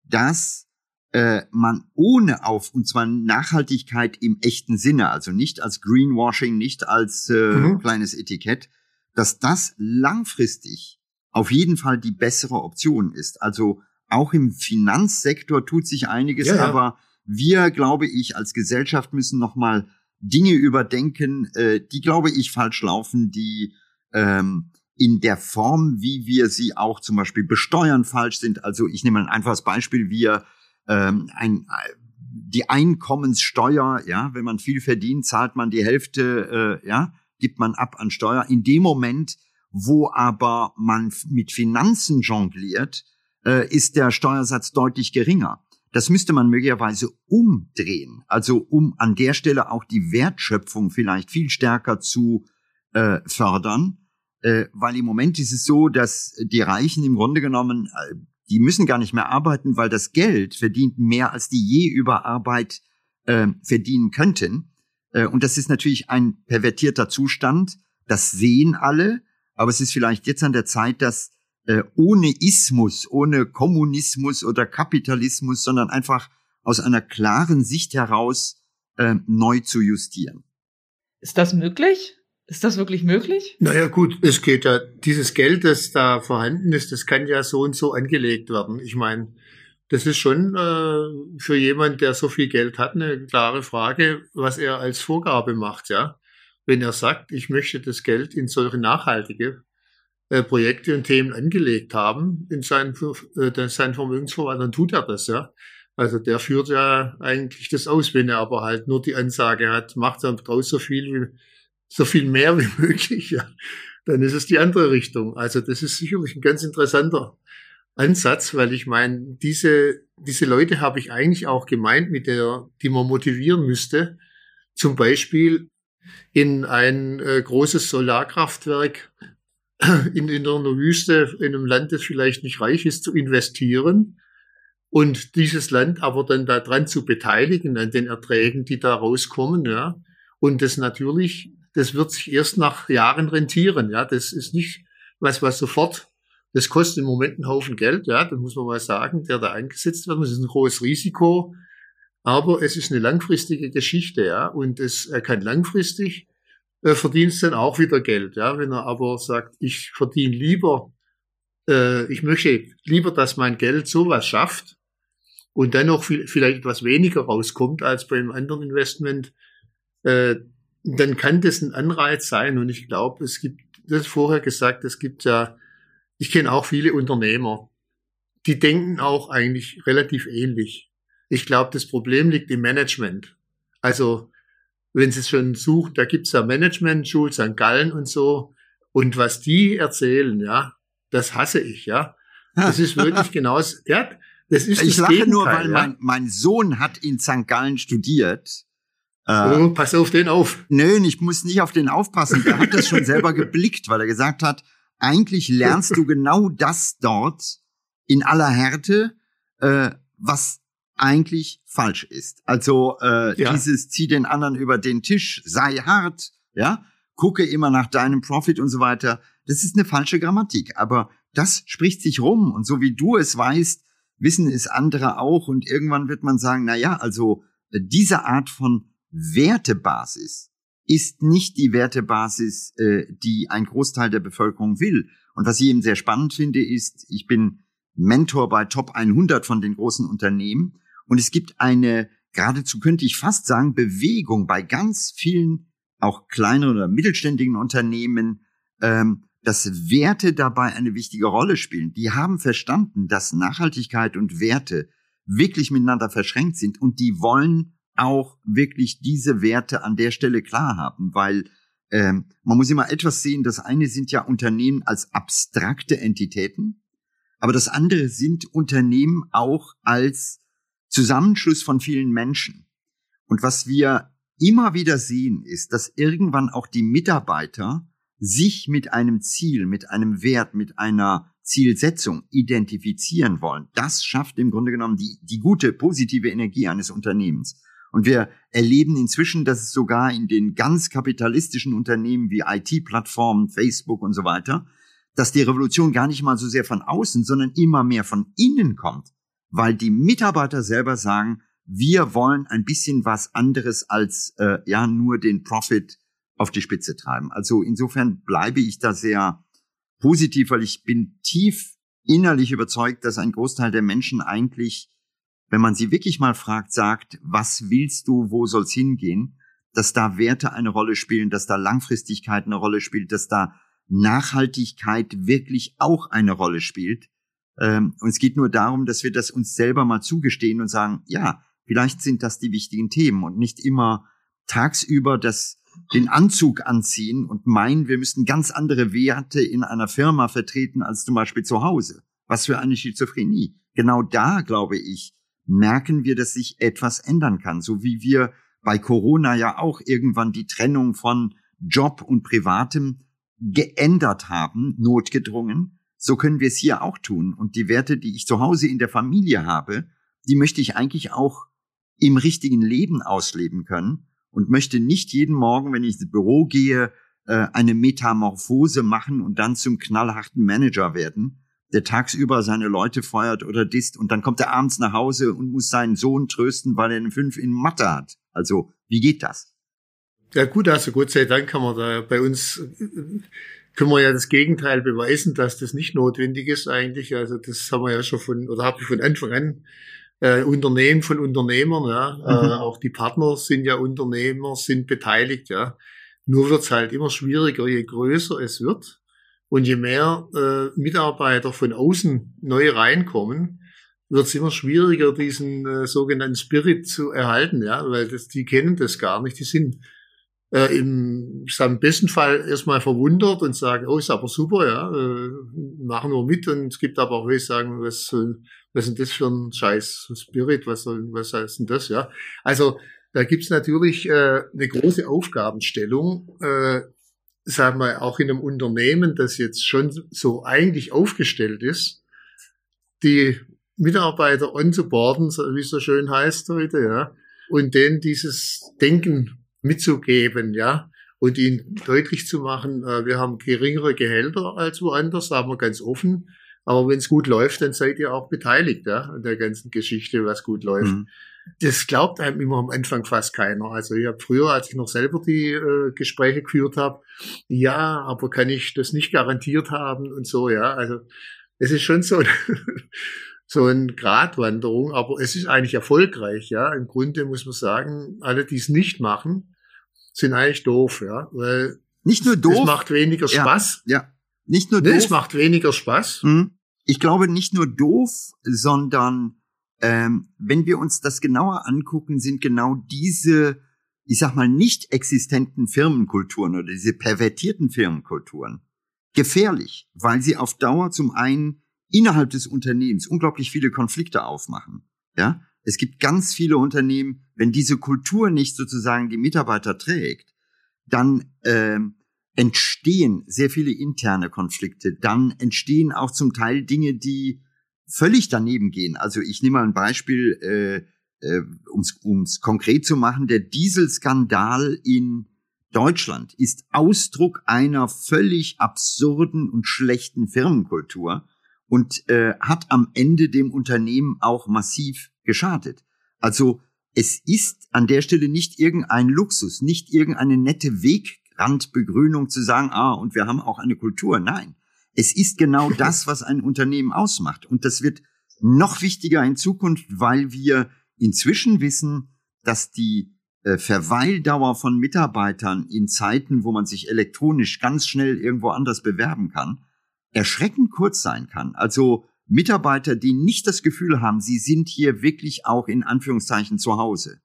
dass äh, man ohne auf, und zwar Nachhaltigkeit im echten Sinne, also nicht als Greenwashing, nicht als äh, mhm. kleines Etikett, dass das langfristig auf jeden Fall die bessere Option ist. Also auch im Finanzsektor tut sich einiges, ja, ja. aber wir, glaube ich, als Gesellschaft müssen noch mal Dinge überdenken, äh, die, glaube ich, falsch laufen, die ähm, in der Form, wie wir sie auch zum Beispiel besteuern, falsch sind. Also ich nehme ein einfaches Beispiel, wir ähm, ein, die Einkommenssteuer, ja, wenn man viel verdient, zahlt man die Hälfte, äh, ja, gibt man ab an Steuer. In dem Moment, wo aber man mit Finanzen jongliert, äh, ist der Steuersatz deutlich geringer. Das müsste man möglicherweise umdrehen, also um an der Stelle auch die Wertschöpfung vielleicht viel stärker zu äh, fördern, äh, weil im Moment ist es so, dass die Reichen im Grunde genommen, die müssen gar nicht mehr arbeiten, weil das Geld verdient mehr, als die je über Arbeit äh, verdienen könnten. Und das ist natürlich ein pervertierter Zustand. Das sehen alle. Aber es ist vielleicht jetzt an der Zeit, dass äh, ohne Ismus, ohne Kommunismus oder Kapitalismus, sondern einfach aus einer klaren Sicht heraus äh, neu zu justieren. Ist das möglich? Ist das wirklich möglich? Naja gut, es geht ja, dieses Geld, das da vorhanden ist, das kann ja so und so angelegt werden. Ich meine, das ist schon äh, für jemand, der so viel Geld hat, eine klare Frage, was er als Vorgabe macht, ja wenn er sagt, ich möchte das Geld in solche nachhaltige äh, Projekte und Themen angelegt haben in seinen, äh, seinen Vermögensverwalter, dann tut er das, ja. Also der führt ja eigentlich das aus, wenn er aber halt nur die Ansage hat, macht er draus so viel wie, so viel mehr wie möglich, ja. Dann ist es die andere Richtung. Also das ist sicherlich ein ganz interessanter Ansatz, weil ich meine, diese, diese Leute habe ich eigentlich auch gemeint, mit der, die man motivieren müsste, zum Beispiel in ein äh, großes Solarkraftwerk in, in einer Wüste, in einem Land, das vielleicht nicht reich ist, zu investieren und dieses Land aber dann daran zu beteiligen an den Erträgen, die da rauskommen, ja. Und das natürlich, das wird sich erst nach Jahren rentieren, ja. Das ist nicht was, was sofort, das kostet im Moment einen Haufen Geld, ja, das muss man mal sagen, der da eingesetzt wird. Das ist ein großes Risiko. Aber es ist eine langfristige Geschichte, ja, und es er kann langfristig äh, verdient dann auch wieder Geld, ja. Wenn er aber sagt, ich verdiene lieber, äh, ich möchte lieber, dass mein Geld sowas schafft und dann noch viel, vielleicht etwas weniger rauskommt als bei einem anderen Investment, äh, dann kann das ein Anreiz sein. Und ich glaube, es gibt, das vorher gesagt, es gibt ja ich kenne auch viele Unternehmer, die denken auch eigentlich relativ ähnlich. Ich glaube, das Problem liegt im Management. Also, wenn Sie es schon suchen, da gibt's ja Management, Schul St. Gallen und so. Und was die erzählen, ja, das hasse ich, ja. Das ist wirklich genau, ja, das ist Ich das lache Gegenteil, nur, weil ja. mein, mein Sohn hat in St. Gallen studiert. Äh, Oh, pass auf den auf. Nö, ich muss nicht auf den aufpassen. Der hat das schon selber geblickt, weil er gesagt hat, eigentlich lernst du genau das dort in aller Härte, äh, was eigentlich falsch ist. Also äh, Ja. dieses zieh den anderen über den Tisch, sei hart, ja, gucke immer nach deinem Profit und so weiter. Das ist eine falsche Grammatik, aber das spricht sich rum und so wie du es weißt, wissen es andere auch und irgendwann wird man sagen, na ja, also äh, diese Art von Wertebasis ist nicht die Wertebasis, äh, die ein Großteil der Bevölkerung will. Und was ich eben sehr spannend finde, ist, ich bin Mentor bei Top 100 von den großen Unternehmen und es gibt eine, geradezu könnte ich fast sagen, Bewegung bei ganz vielen auch kleineren oder mittelständigen Unternehmen, ähm, dass Werte dabei eine wichtige Rolle spielen. Die haben verstanden, dass Nachhaltigkeit und Werte wirklich miteinander verschränkt sind und die wollen auch wirklich diese Werte an der Stelle klar haben, weil ähm, man muss immer etwas sehen. Das eine sind ja Unternehmen als abstrakte Entitäten, aber das andere sind Unternehmen auch als Zusammenschluss von vielen Menschen. Und was wir immer wieder sehen, ist, dass irgendwann auch die Mitarbeiter sich mit einem Ziel, mit einem Wert, mit einer Zielsetzung identifizieren wollen. Das schafft im Grunde genommen die, die gute, positive Energie eines Unternehmens. Und wir erleben inzwischen, dass es sogar in den ganz kapitalistischen Unternehmen wie IT-Plattformen, Facebook und so weiter, dass die Revolution gar nicht mal so sehr von außen, sondern immer mehr von innen kommt, weil die Mitarbeiter selber sagen, wir wollen ein bisschen was anderes als äh, ja nur den Profit auf die Spitze treiben. Also insofern bleibe ich da sehr positiv, weil ich bin tief innerlich überzeugt, dass ein Großteil der Menschen eigentlich, wenn man sie wirklich mal fragt, sagt, was willst du, wo soll's hingehen, dass da Werte eine Rolle spielen, dass da Langfristigkeit eine Rolle spielt, dass da Nachhaltigkeit wirklich auch eine Rolle spielt. Ähm, und es geht nur darum, dass wir das uns selber mal zugestehen und sagen, ja, vielleicht sind das die wichtigen Themen und nicht immer tagsüber das den Anzug anziehen und meinen, wir müssten ganz andere Werte in einer Firma vertreten als zum Beispiel zu Hause. Was für eine Schizophrenie. Genau da, glaube ich, merken wir, dass sich etwas ändern kann. So wie wir bei Corona ja auch irgendwann die Trennung von Job und Privatem geändert haben, notgedrungen, so können wir es hier auch tun. Und die Werte, die ich zu Hause in der Familie habe, die möchte ich eigentlich auch im richtigen Leben ausleben können und möchte nicht jeden Morgen, wenn ich ins Büro gehe, äh, eine Metamorphose machen und dann zum knallharten Manager werden, der tagsüber seine Leute feuert oder disst und dann kommt er abends nach Hause und muss seinen Sohn trösten, weil er eine fünf in Mathe hat. Also, wie geht das? Ja gut, also Gott sei Dank kann man da bei uns können wir ja das Gegenteil beweisen, dass das nicht notwendig ist eigentlich. Also das haben wir ja schon von oder habe ich von Anfang an äh, Unternehmen von Unternehmern, ja, Mhm. äh, auch die Partner sind ja Unternehmer, sind beteiligt, ja. Nur wird's halt immer schwieriger, je größer es wird und je mehr äh, Mitarbeiter von außen neu reinkommen, wird's immer schwieriger, diesen äh, sogenannten Spirit zu erhalten, ja, weil das, die kennen das gar nicht, die sind äh, im, im besten Fall erstmal verwundert und sagen, oh, ist aber super, ja, äh, machen wir mit. Und es gibt aber auch welche, sagen, was, soll- was ist denn das für ein scheiß Spirit, was, soll, was heißt denn das, ja. Also da gibt's natürlich äh, eine große Aufgabenstellung, äh, sagen wir auch in einem Unternehmen, das jetzt schon so eigentlich aufgestellt ist, die Mitarbeiter onzuboarden, so wie es so schön heißt heute, ja, und denen dieses Denken mitzugeben, ja, und ihnen deutlich zu machen, äh, wir haben geringere Gehälter als woanders, sagen wir ganz offen, aber wenn es gut läuft, dann seid ihr auch beteiligt, ja, an der ganzen Geschichte, was gut läuft. Mhm. Das glaubt einem immer am Anfang fast keiner. Also ich habe früher, als ich noch selber die äh, Gespräche geführt habe, ja, aber kann ich das nicht garantiert haben und so, ja. Also es ist schon so, so eine Gratwanderung, aber es ist eigentlich erfolgreich, ja. Im Grunde muss man sagen, alle, die es nicht machen, sind eigentlich doof, ja, weil Nicht nur es doof, macht weniger Ja. Spaß. ja, nicht nur doof. Nee, es macht weniger Spaß. Ich glaube nicht nur doof, sondern ähm, wenn wir uns das genauer angucken, sind genau diese, ich sag mal, nicht existenten Firmenkulturen oder diese pervertierten Firmenkulturen gefährlich, weil sie auf Dauer zum einen innerhalb des Unternehmens unglaublich viele Konflikte aufmachen. Ja, es gibt ganz viele Unternehmen, wenn diese Kultur nicht sozusagen die Mitarbeiter trägt, dann äh, entstehen sehr viele interne Konflikte. Dann entstehen auch zum Teil Dinge, die völlig daneben gehen. Also ich nehme mal ein Beispiel, äh, äh, um es konkret zu machen. Der Dieselskandal in Deutschland ist Ausdruck einer völlig absurden und schlechten Firmenkultur und äh, hat am Ende dem Unternehmen auch massiv geschadet. Also es ist an der Stelle nicht irgendein Luxus, nicht irgendeine nette Wegrandbegrünung zu sagen, ah, und wir haben auch eine Kultur. Nein, es ist genau das, was ein Unternehmen ausmacht. Und das wird noch wichtiger in Zukunft, weil wir inzwischen wissen, dass die äh, Verweildauer von Mitarbeitern in Zeiten, wo man sich elektronisch ganz schnell irgendwo anders bewerben kann, erschreckend kurz sein kann. Also Mitarbeiter, die nicht das Gefühl haben, sie sind hier wirklich auch in Anführungszeichen zu Hause,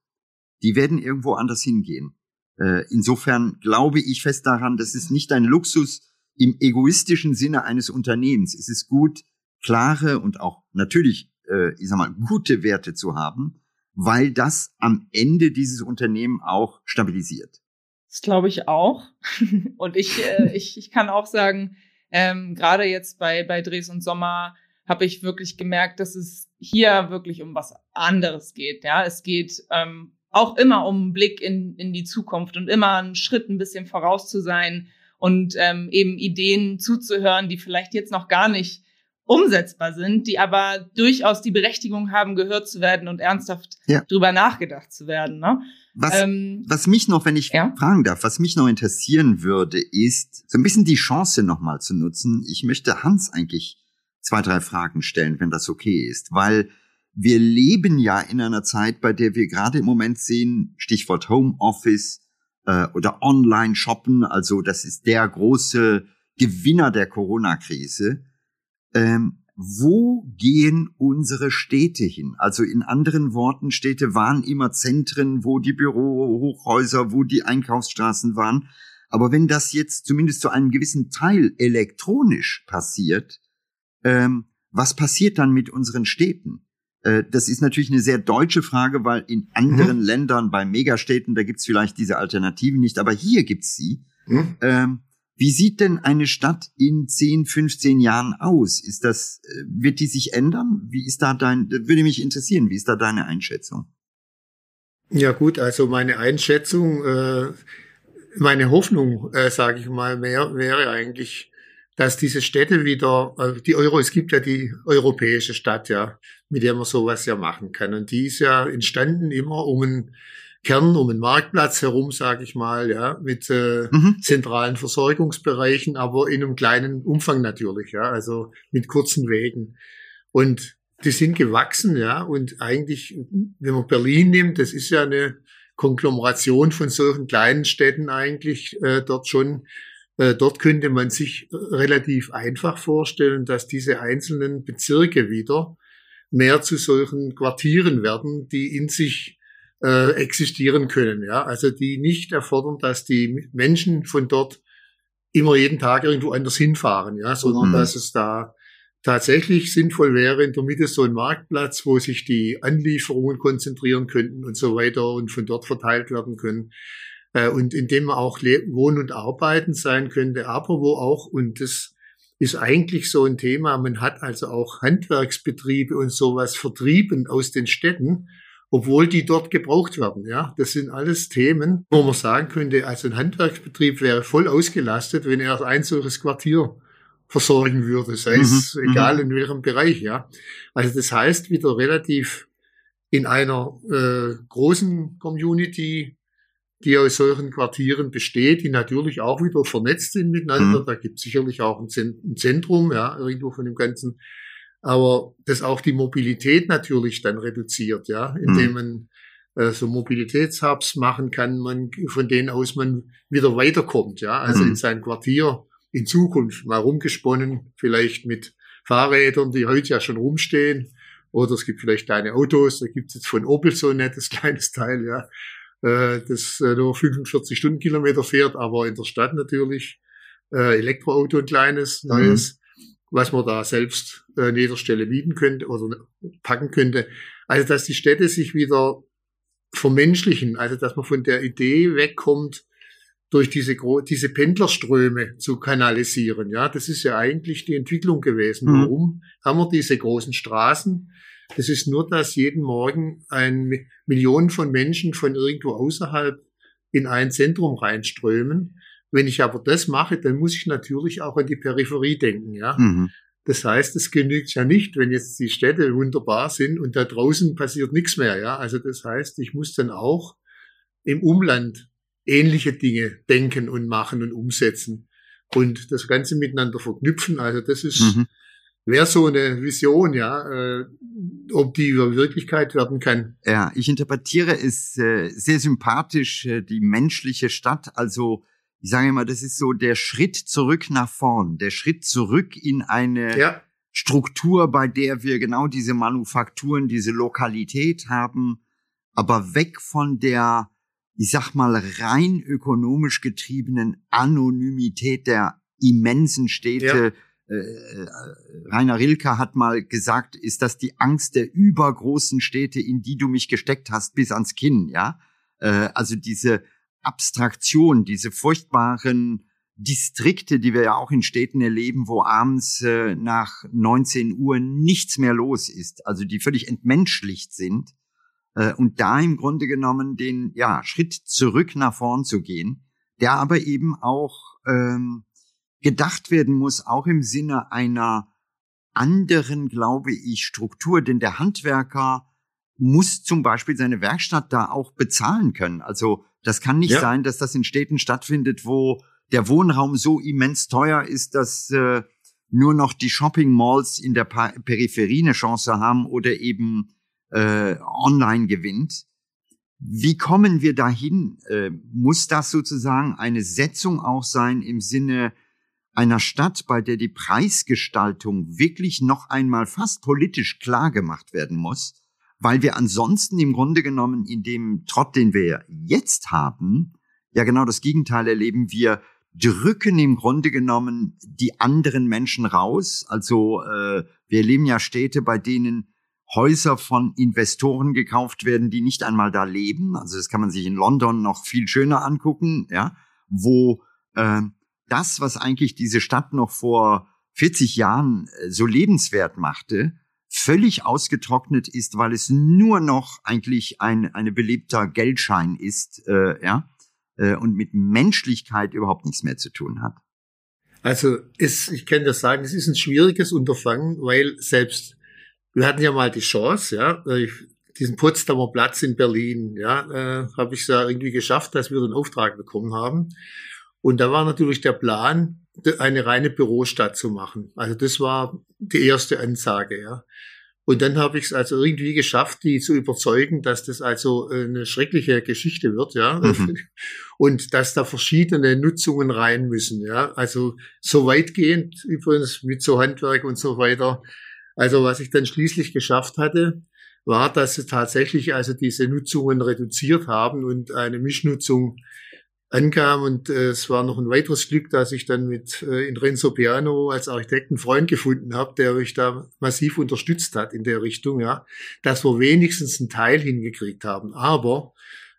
die werden irgendwo anders hingehen. Äh, insofern glaube ich fest daran, das ist nicht ein Luxus im egoistischen Sinne eines Unternehmens. Es ist gut, klare und auch natürlich, äh, ich sag mal, gute Werte zu haben, weil das am Ende dieses Unternehmen auch stabilisiert. Das glaube ich auch. und ich, äh, ich, ich kann auch sagen, ähm, gerade jetzt bei, bei Dres und Sommer habe ich wirklich gemerkt, dass es hier wirklich um was anderes geht. Ja, es geht ähm, auch immer um einen Blick in, in die Zukunft und immer einen Schritt ein bisschen voraus zu sein und ähm, eben Ideen zuzuhören, die vielleicht jetzt noch gar nicht umsetzbar sind, die aber durchaus die Berechtigung haben, gehört zu werden und ernsthaft ja. drüber nachgedacht zu werden. Ne? Was, ähm, was mich noch, wenn ich ja? fragen darf, was mich noch interessieren würde, ist so ein bisschen die Chance nochmal zu nutzen. Ich möchte Hans eigentlich zwei, drei Fragen stellen, wenn das okay ist, weil wir leben ja in einer Zeit, bei der wir gerade im Moment sehen, Stichwort Homeoffice äh, oder Online-Shoppen, also das ist der große Gewinner der Corona-Krise ähm, wo gehen unsere Städte hin? Also in anderen Worten, Städte waren immer Zentren, wo die Bürohochhäuser, wo die Einkaufsstraßen waren. Aber wenn das jetzt zumindest zu einem gewissen Teil elektronisch passiert, ähm, was passiert dann mit unseren Städten? Äh, das ist natürlich eine sehr deutsche Frage, weil in anderen mhm. Ländern, bei Megastädten, da gibt's vielleicht diese Alternativen nicht, aber hier gibt's sie. Mhm. Ähm, wie sieht denn eine Stadt in 10, 15 Jahren aus? Ist das, äh, wird die sich ändern? Wie ist da dein, würde mich interessieren, wie ist da deine Einschätzung? Ja gut, also meine Einschätzung, äh, meine Hoffnung, äh, sage ich mal, mehr, wäre eigentlich, dass diese Städte wieder, also die Euro, es gibt ja die europäische Stadt, ja, mit der man sowas ja machen kann. Und die ist ja entstanden immer, um ein Kern um den Marktplatz herum, sage ich mal, ja, mit äh, mhm. zentralen Versorgungsbereichen, aber in einem kleinen Umfang natürlich, ja, also mit kurzen Wegen. Und die sind gewachsen, ja, und eigentlich, wenn man Berlin nimmt, das ist ja eine Konglomeration von solchen kleinen Städten eigentlich äh, dort schon. Äh, dort könnte man sich relativ einfach vorstellen, dass diese einzelnen Bezirke wieder mehr zu solchen Quartieren werden, die in sich äh, existieren können. Ja, also die nicht erfordern, dass die Menschen von dort immer jeden Tag irgendwo anders hinfahren, ja, sondern mhm. dass es da tatsächlich sinnvoll wäre, in der Mitte so ein Marktplatz, wo sich die Anlieferungen konzentrieren könnten und so weiter und von dort verteilt werden können. Äh, und in dem man auch wohnen und arbeiten sein könnte, aber wo auch, und das ist eigentlich so ein Thema, man hat also auch Handwerksbetriebe und sowas vertrieben aus den Städten obwohl die dort gebraucht werden. Ja, das sind alles Themen, wo man sagen könnte, also ein Handwerksbetrieb wäre voll ausgelastet, wenn er ein solches Quartier versorgen würde, sei mhm. es mhm. egal in welchem Bereich. Ja, also das heißt wieder relativ in einer äh, großen Community, die aus solchen Quartieren besteht, die natürlich auch wieder vernetzt sind miteinander. Mhm. Da gibt es sicherlich auch ein Zentrum, ja, irgendwo von dem Ganzen aber das auch die Mobilität natürlich dann reduziert, ja, indem mhm. man äh, so Mobilitätshubs machen kann, man von denen aus man wieder weiterkommt, ja, also mhm. in sein Quartier in Zukunft mal rumgesponnen, vielleicht mit Fahrrädern, die heute ja schon rumstehen. Oder es gibt vielleicht kleine Autos, da gibt es jetzt von Opel so ein nettes kleines Teil, ja, äh, das äh, nur 45 Stundenkilometer fährt, aber in der Stadt natürlich äh, Elektroauto ein kleines, mhm. neues, mhm. was man da selbst äh, an jeder Stelle mieten könnte oder packen könnte. Also dass die Städte sich wieder vermenschlichen, also dass man von der Idee wegkommt, durch diese, diese Pendlerströme zu kanalisieren. Ja, das ist ja eigentlich die Entwicklung gewesen. Mhm. Warum haben wir diese großen Straßen? Das ist nur, dass jeden Morgen ein Millionen von Menschen von irgendwo außerhalb in ein Zentrum reinströmen. Wenn ich aber das mache, dann muss ich natürlich auch an die Peripherie denken. Ja, mhm. Das heißt, es genügt ja nicht, wenn jetzt die Städte wunderbar sind und da draußen passiert nichts mehr. Ja, also das heißt, ich muss dann auch im Umland ähnliche Dinge denken und machen und umsetzen und das Ganze miteinander verknüpfen. Also das ist mhm. Wäre so eine Vision, ja, äh, ob die Wirklichkeit werden kann. Ja, ich interpretiere es äh, sehr sympathisch, äh, die menschliche Stadt. Also ich sage immer, das ist so der Schritt zurück nach vorn, der Schritt zurück in eine ja. Struktur, bei der wir genau diese Manufakturen, diese Lokalität haben, aber weg von der, ich sag mal, rein ökonomisch getriebenen Anonymität der immensen Städte. Ja. Äh, Rainer Rilke hat mal gesagt, ist das die Angst der übergroßen Städte, in die du mich gesteckt hast, bis ans Kinn, ja? Äh, also diese Abstraktion, diese furchtbaren Distrikte, die wir ja auch in Städten erleben, wo abends äh, nach 19 Uhr nichts mehr los ist, also die völlig entmenschlicht sind, äh, und da im Grunde genommen den ja, Schritt zurück nach vorn zu gehen, der aber eben auch ähm, gedacht werden muss, auch im Sinne einer anderen, glaube ich, Struktur, denn der Handwerker muss zum Beispiel seine Werkstatt da auch bezahlen können. Also das kann nicht ja. sein, dass das in Städten stattfindet, wo der Wohnraum so immens teuer ist, dass äh, nur noch die Shopping Malls in der pa Peripherie eine Chance haben oder eben äh, online gewinnt. Wie kommen wir dahin? Äh, muss das sozusagen eine Setzung auch sein im Sinne einer Stadt, bei der die Preisgestaltung wirklich noch einmal fast politisch klar gemacht werden muss? weil wir ansonsten im Grunde genommen in dem Trott, den wir jetzt haben, ja genau das Gegenteil erleben. Wir drücken im Grunde genommen die anderen Menschen raus. Also äh, wir erleben ja Städte, bei denen Häuser von Investoren gekauft werden, die nicht einmal da leben. Also das kann man sich in London noch viel schöner angucken, ja, wo äh, das, was eigentlich diese Stadt noch vor 40 Jahren äh, so lebenswert machte, völlig ausgetrocknet ist, weil es nur noch eigentlich ein eine belebter Geldschein ist, äh, ja, äh, und mit Menschlichkeit überhaupt nichts mehr zu tun hat. Also ist, ich kann das sagen, es ist ein schwieriges Unterfangen, weil selbst wir hatten ja mal die Chance, ja, diesen Potsdamer Platz in Berlin, ja, äh, habe ich ja irgendwie geschafft, dass wir den Auftrag bekommen haben. Und da war natürlich der Plan, eine reine Bürostadt zu machen. Also das war die erste Ansage, ja. Und dann habe ich es also irgendwie geschafft, die zu überzeugen, dass das also eine schreckliche Geschichte wird, ja. Mhm. Und dass da verschiedene Nutzungen rein müssen, ja. Also so weitgehend übrigens mit so Handwerk und so weiter. Also was ich dann schließlich geschafft hatte, war, dass sie tatsächlich also diese Nutzungen reduziert haben und eine Mischnutzung ankam und äh, es war noch ein weiteres Glück, dass ich dann mit äh, in Renzo Piano als Architekt einen Freund gefunden habe, der mich da massiv unterstützt hat in der Richtung, ja, dass wir wenigstens einen Teil hingekriegt haben. Aber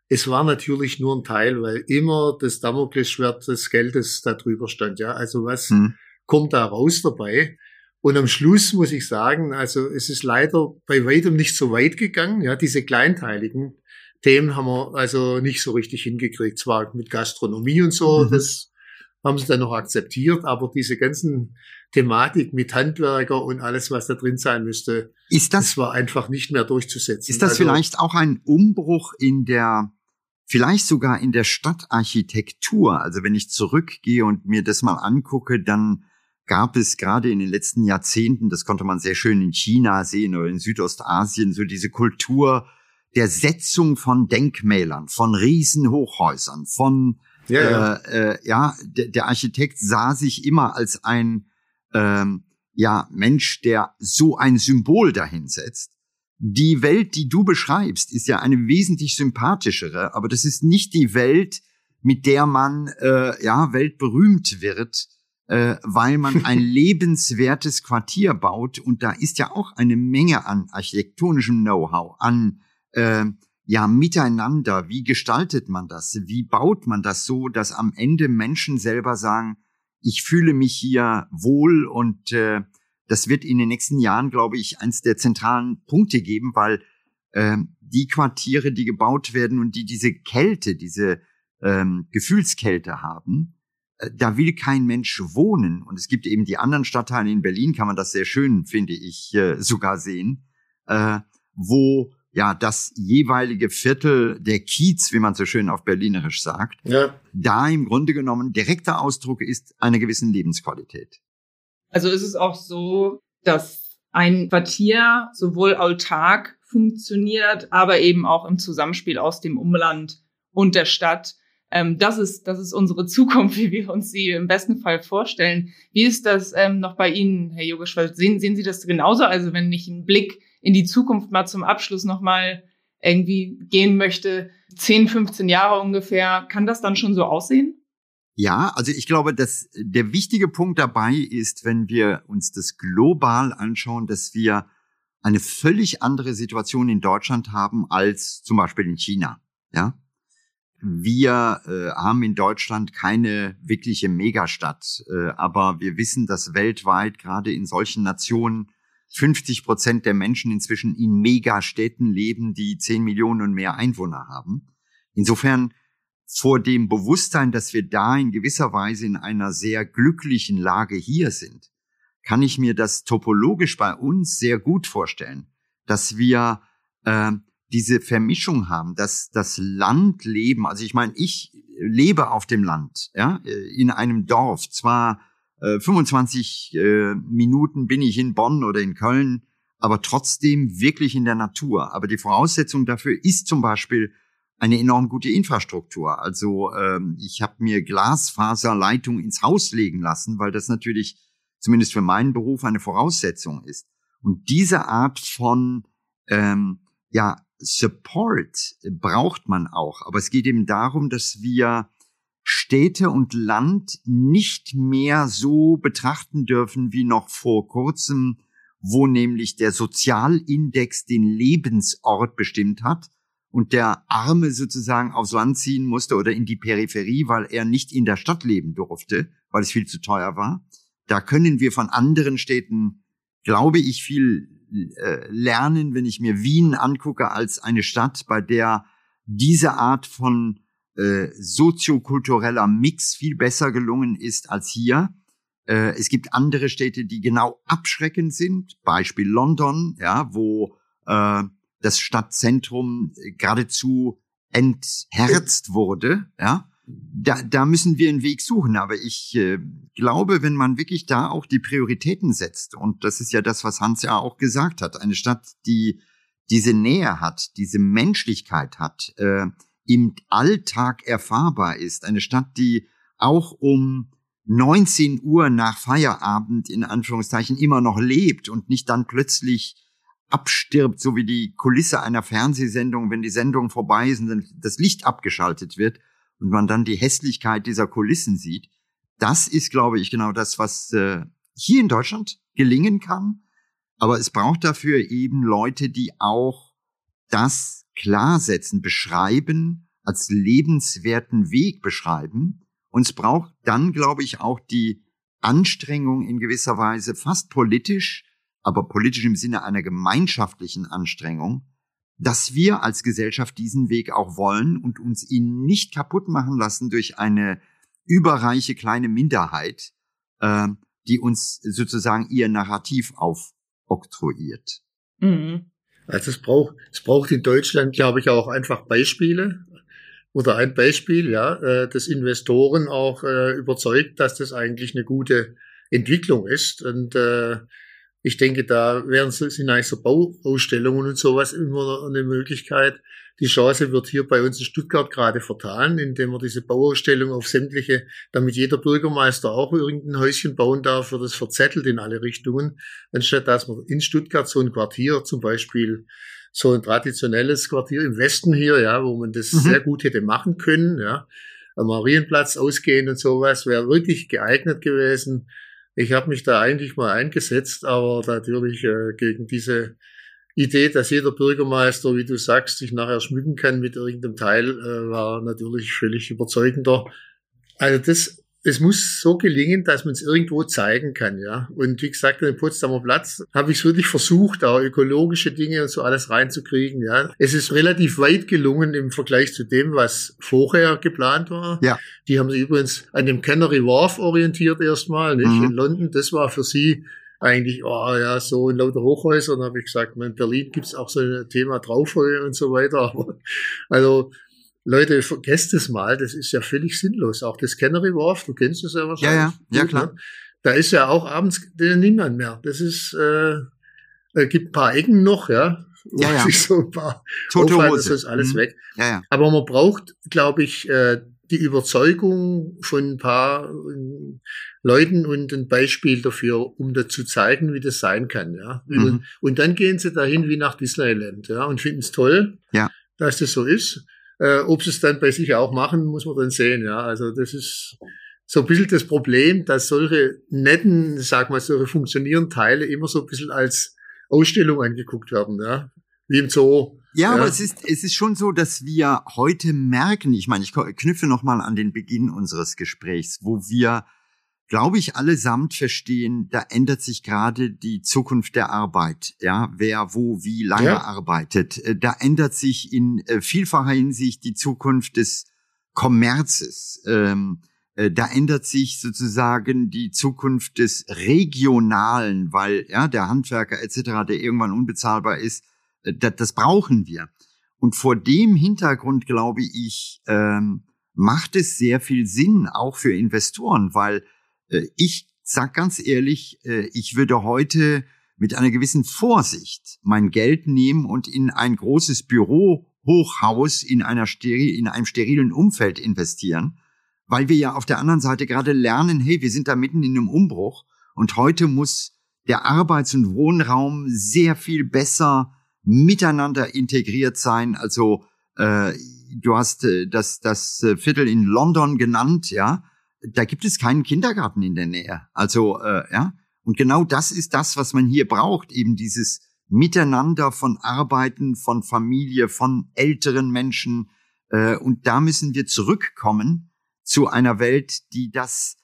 es war natürlich nur ein Teil, weil immer das Damoklesschwert des Geldes da drüber stand, ja. Also was hm. kommt da raus dabei? Und am Schluss muss ich sagen, also es ist leider bei weitem nicht so weit gegangen, ja, diese kleinteiligen Themen haben wir also nicht so richtig hingekriegt. Zwar mit Gastronomie und so, mhm. das haben sie dann noch akzeptiert, aber diese ganzen Thematik mit Handwerker und alles, was da drin sein müsste, ist das, das war einfach nicht mehr durchzusetzen. Ist das also, vielleicht auch ein Umbruch in der, vielleicht sogar in der Stadtarchitektur? Also wenn ich zurückgehe und mir das mal angucke, dann gab es gerade in den letzten Jahrzehnten, das konnte man sehr schön in China sehen oder in Südostasien, so diese Kultur der Setzung von Denkmälern, von Riesenhochhäusern, von Ja, ja. Äh, äh, ja der, der Architekt sah sich immer als ein ähm, ja, Mensch, der so ein Symbol dahinsetzt. Die Welt, die du beschreibst, ist ja eine wesentlich sympathischere, aber das ist nicht die Welt, mit der man äh, ja weltberühmt wird, äh, weil man ein lebenswertes Quartier baut und da ist ja auch eine Menge an architektonischem Know-how, an äh, ja miteinander. Wie gestaltet man das? Wie baut man das so, dass am Ende Menschen selber sagen, ich fühle mich hier wohl und äh, das wird in den nächsten Jahren, glaube ich, eins der zentralen Punkte geben, weil äh, die Quartiere, die gebaut werden und die diese Kälte, diese ähm, Gefühlskälte haben, äh, da will kein Mensch wohnen. Und es gibt eben die anderen Stadtteile in Berlin, kann man das sehr schön, finde ich, äh, sogar sehen, äh, wo ja das jeweilige Viertel der Kiez, wie man so schön auf Berlinerisch sagt, ja. da im Grunde genommen direkter Ausdruck ist einer gewissen Lebensqualität. Also ist es auch so, dass ein Quartier sowohl autark funktioniert, aber eben auch im Zusammenspiel aus dem Umland und der Stadt ähm, das ist, das ist unsere Zukunft, wie wir uns sie im besten Fall vorstellen. Wie ist das ähm, noch bei Ihnen, Herr Yogeshwar? Sehen, sehen Sie das genauso? Also wenn ich einen Blick in die Zukunft mal zum Abschluss nochmal irgendwie gehen möchte, 10, 15 Jahre ungefähr, kann das dann schon so aussehen? Ja, also ich glaube, dass der wichtige Punkt dabei ist, wenn wir uns das global anschauen, dass wir eine völlig andere Situation in Deutschland haben als zum Beispiel in China. Ja, wir äh, haben in Deutschland keine wirkliche Megastadt, äh, aber wir wissen, dass weltweit gerade in solchen Nationen 50 Prozent der Menschen inzwischen in Megastädten leben, die 10 Millionen und mehr Einwohner haben. Insofern vor dem Bewusstsein, dass wir da in gewisser Weise in einer sehr glücklichen Lage hier sind, kann ich mir das topologisch bei uns sehr gut vorstellen, dass wir äh, diese Vermischung haben, dass das Landleben, also ich meine, ich lebe auf dem Land, ja, in einem Dorf, zwar 25 äh, Minuten bin ich in Bonn oder in Köln, aber trotzdem wirklich in der Natur. Aber die Voraussetzung dafür ist zum Beispiel eine enorm gute Infrastruktur. Also ähm, ich habe mir Glasfaserleitung ins Haus legen lassen, weil das natürlich zumindest für meinen Beruf eine Voraussetzung ist. Und diese Art von ähm, ja Support braucht man auch. Aber es geht eben darum, dass wir Städte und Land nicht mehr so betrachten dürfen wie noch vor kurzem, wo nämlich der Sozialindex den Lebensort bestimmt hat und der Arme sozusagen aufs Land ziehen musste oder in die Peripherie, weil er nicht in der Stadt leben durfte, weil es viel zu teuer war. Da können wir von anderen Städten, glaube ich, viel äh, lernen, wenn ich mir Wien angucke als eine Stadt, bei der diese Art von äh, soziokultureller Mix viel besser gelungen ist als hier. Äh, es gibt andere Städte, die genau abschreckend sind. Beispiel London, ja, wo äh, das Stadtzentrum geradezu entherzt wurde, ja da, da müssen wir einen Weg suchen. Aber ich äh, glaube, wenn man wirklich da auch die Prioritäten setzt, und das ist ja das, was Hans ja auch gesagt hat, eine Stadt, die diese Nähe hat, diese Menschlichkeit hat, äh, im Alltag erfahrbar ist, eine Stadt, die auch um 19 Uhr nach Feierabend in Anführungszeichen immer noch lebt und nicht dann plötzlich abstirbt, so wie die Kulisse einer Fernsehsendung, wenn die Sendung vorbei ist und das Licht abgeschaltet wird, und man dann die Hässlichkeit dieser Kulissen sieht, das ist, glaube ich, genau das, was äh, hier in Deutschland gelingen kann. Aber es braucht dafür eben Leute, die auch das klarsetzen, beschreiben, als lebenswerten Weg beschreiben. Und es braucht dann, glaube ich, auch die Anstrengung in gewisser Weise, fast politisch, aber politisch im Sinne einer gemeinschaftlichen Anstrengung, dass wir als Gesellschaft diesen Weg auch wollen und uns ihn nicht kaputt machen lassen durch eine überreiche kleine Minderheit, äh, die uns sozusagen ihr Narrativ aufoktroyiert. Mhm. Also es braucht, es braucht in Deutschland, glaube ich, auch einfach Beispiele oder ein Beispiel, ja, äh, das Investoren auch äh, überzeugt, dass das eigentlich eine gute Entwicklung ist und äh, ich denke, da wären sind eigentlich so Bauausstellungen und sowas immer eine Möglichkeit. Die Chance wird hier bei uns in Stuttgart gerade vertan, indem wir diese Bauausstellung auf sämtliche, damit jeder Bürgermeister auch irgendein Häuschen bauen darf, wird es verzettelt in alle Richtungen, anstatt dass man in Stuttgart so ein Quartier zum Beispiel so ein traditionelles Quartier im Westen hier, ja, wo man das mhm. sehr gut hätte machen können, ja. Am Marienplatz ausgehen und sowas wäre wirklich geeignet gewesen. Ich habe mich da eigentlich mal eingesetzt, aber natürlich äh, gegen diese Idee, dass jeder Bürgermeister, wie du sagst, sich nachher schmücken kann mit irgendeinem Teil, äh, war natürlich völlig überzeugender. Also das es muss so gelingen, dass man es irgendwo zeigen kann, ja. Und wie gesagt, an Potsdamer Platz habe ich es wirklich versucht, auch ökologische Dinge und so alles reinzukriegen, ja. Es ist relativ weit gelungen im Vergleich zu dem, was vorher geplant war. Ja. Die haben sich übrigens an dem Canary Wharf orientiert erstmal, nicht? Mhm. In London. Das war für sie eigentlich, oh ja, so in lauter Hochhäusern habe ich gesagt, in Berlin gibt's auch so ein Thema Draufheu und so weiter. Also Leute, vergesst es mal, das ist ja völlig sinnlos. Auch das Canary Wharf, du kennst es ja wahrscheinlich. Ja, ja, ja klar. Ne? Da ist ja auch abends niemand mehr. Das ist, äh, äh, gibt ein paar Ecken noch, ja. Ja, ja. so ein paar Tote Hose. Das ist alles mhm. weg. Ja, ja. Aber man braucht, glaube ich, äh, die Überzeugung von ein paar Leuten und ein Beispiel dafür, um da zu zeigen, wie das sein kann, ja. Mhm. Und, und dann gehen sie dahin wie nach Disneyland, ja, und finden es toll, ja. dass das so ist. Äh, ob sie es dann bei sich auch machen, muss man dann sehen. Ja, also das ist so ein bisschen das Problem, dass solche netten, sag mal, solche funktionierenden Teile immer so ein bisschen als Ausstellung angeguckt werden, ja, wie im Zoo. Ja, ja, aber es ist, es ist schon so, dass wir heute merken, ich meine, ich knüpfe nochmal an den Beginn unseres Gesprächs, wo wir glaube ich, allesamt verstehen, da ändert sich gerade die Zukunft der Arbeit. Ja, wer wo wie lange ja. arbeitet. Äh, da ändert sich in äh, vielfacher Hinsicht die Zukunft des Kommerzes. Ähm, äh, da ändert sich sozusagen die Zukunft des Regionalen, weil ja der Handwerker etc., der irgendwann unbezahlbar ist, das, das brauchen wir. Und vor dem Hintergrund glaube ich, ähm, macht es sehr viel Sinn, auch für Investoren, weil ich sag ganz ehrlich, äh, ich würde heute mit einer gewissen Vorsicht mein Geld nehmen und in ein großes Bürohochhaus in einer steril, in einem sterilen Umfeld investieren, weil wir ja auf der anderen Seite gerade lernen, hey, wir sind da mitten in einem Umbruch und heute muss der Arbeits- und Wohnraum sehr viel besser miteinander integriert sein. Also äh, du hast äh, das das äh, Viertel in London genannt, ja da gibt es keinen Kindergarten in der Nähe. Also äh, ja, und genau das ist das, was man hier braucht, eben dieses Miteinander von Arbeiten, von Familie, von älteren Menschen. Äh, und da müssen wir zurückkommen zu einer Welt, die das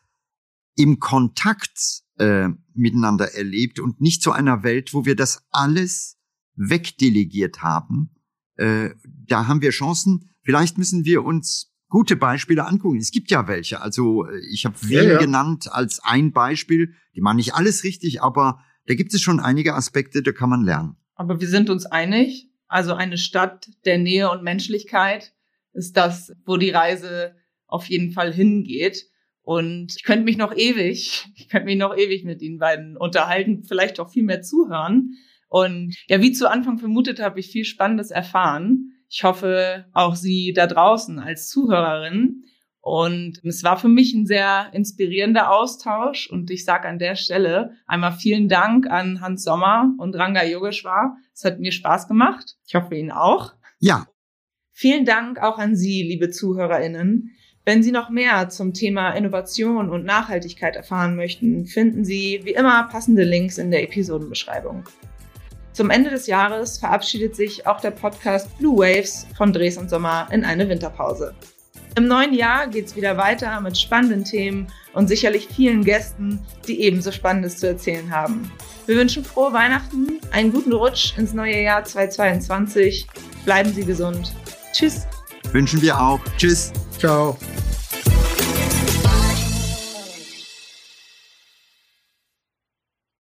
im Kontakt äh, miteinander erlebt und nicht zu einer Welt, wo wir das alles wegdelegiert haben. Äh, da haben wir Chancen. Vielleicht müssen wir uns gute Beispiele angucken. Es gibt ja welche. Also äh, ich habe Wien ja, ja. genannt als ein Beispiel. Die machen nicht alles richtig, aber da gibt es schon einige Aspekte, da kann man lernen. Aber wir sind uns einig. Also eine Stadt der Nähe und Menschlichkeit ist das, wo die Reise auf jeden Fall hingeht. Und ich könnte mich noch ewig, ich könnte mich noch ewig mit Ihnen beiden unterhalten, vielleicht auch viel mehr zuhören. Und ja, wie zu Anfang vermutet, habe ich viel Spannendes erfahren. Ich hoffe, auch Sie da draußen als Zuhörerin. Und es war für mich ein sehr inspirierender Austausch. Und ich sage an der Stelle einmal vielen Dank an Hans Sommer und Ranga Yogeshwar. Es hat mir Spaß gemacht. Ich hoffe Ihnen auch. Ja. Vielen Dank auch an Sie, liebe ZuhörerInnen. Wenn Sie noch mehr zum Thema Innovation und Nachhaltigkeit erfahren möchten, finden Sie wie immer passende Links in der Episodenbeschreibung. Zum Ende des Jahres verabschiedet sich auch der Podcast Blue Waves von Dres und Sommer in eine Winterpause. Im neuen Jahr geht es wieder weiter mit spannenden Themen und sicherlich vielen Gästen, die ebenso Spannendes zu erzählen haben. Wir wünschen frohe Weihnachten, einen guten Rutsch ins neue Jahr 2022. Bleiben Sie gesund. Tschüss. Wünschen wir auch. Tschüss. Ciao.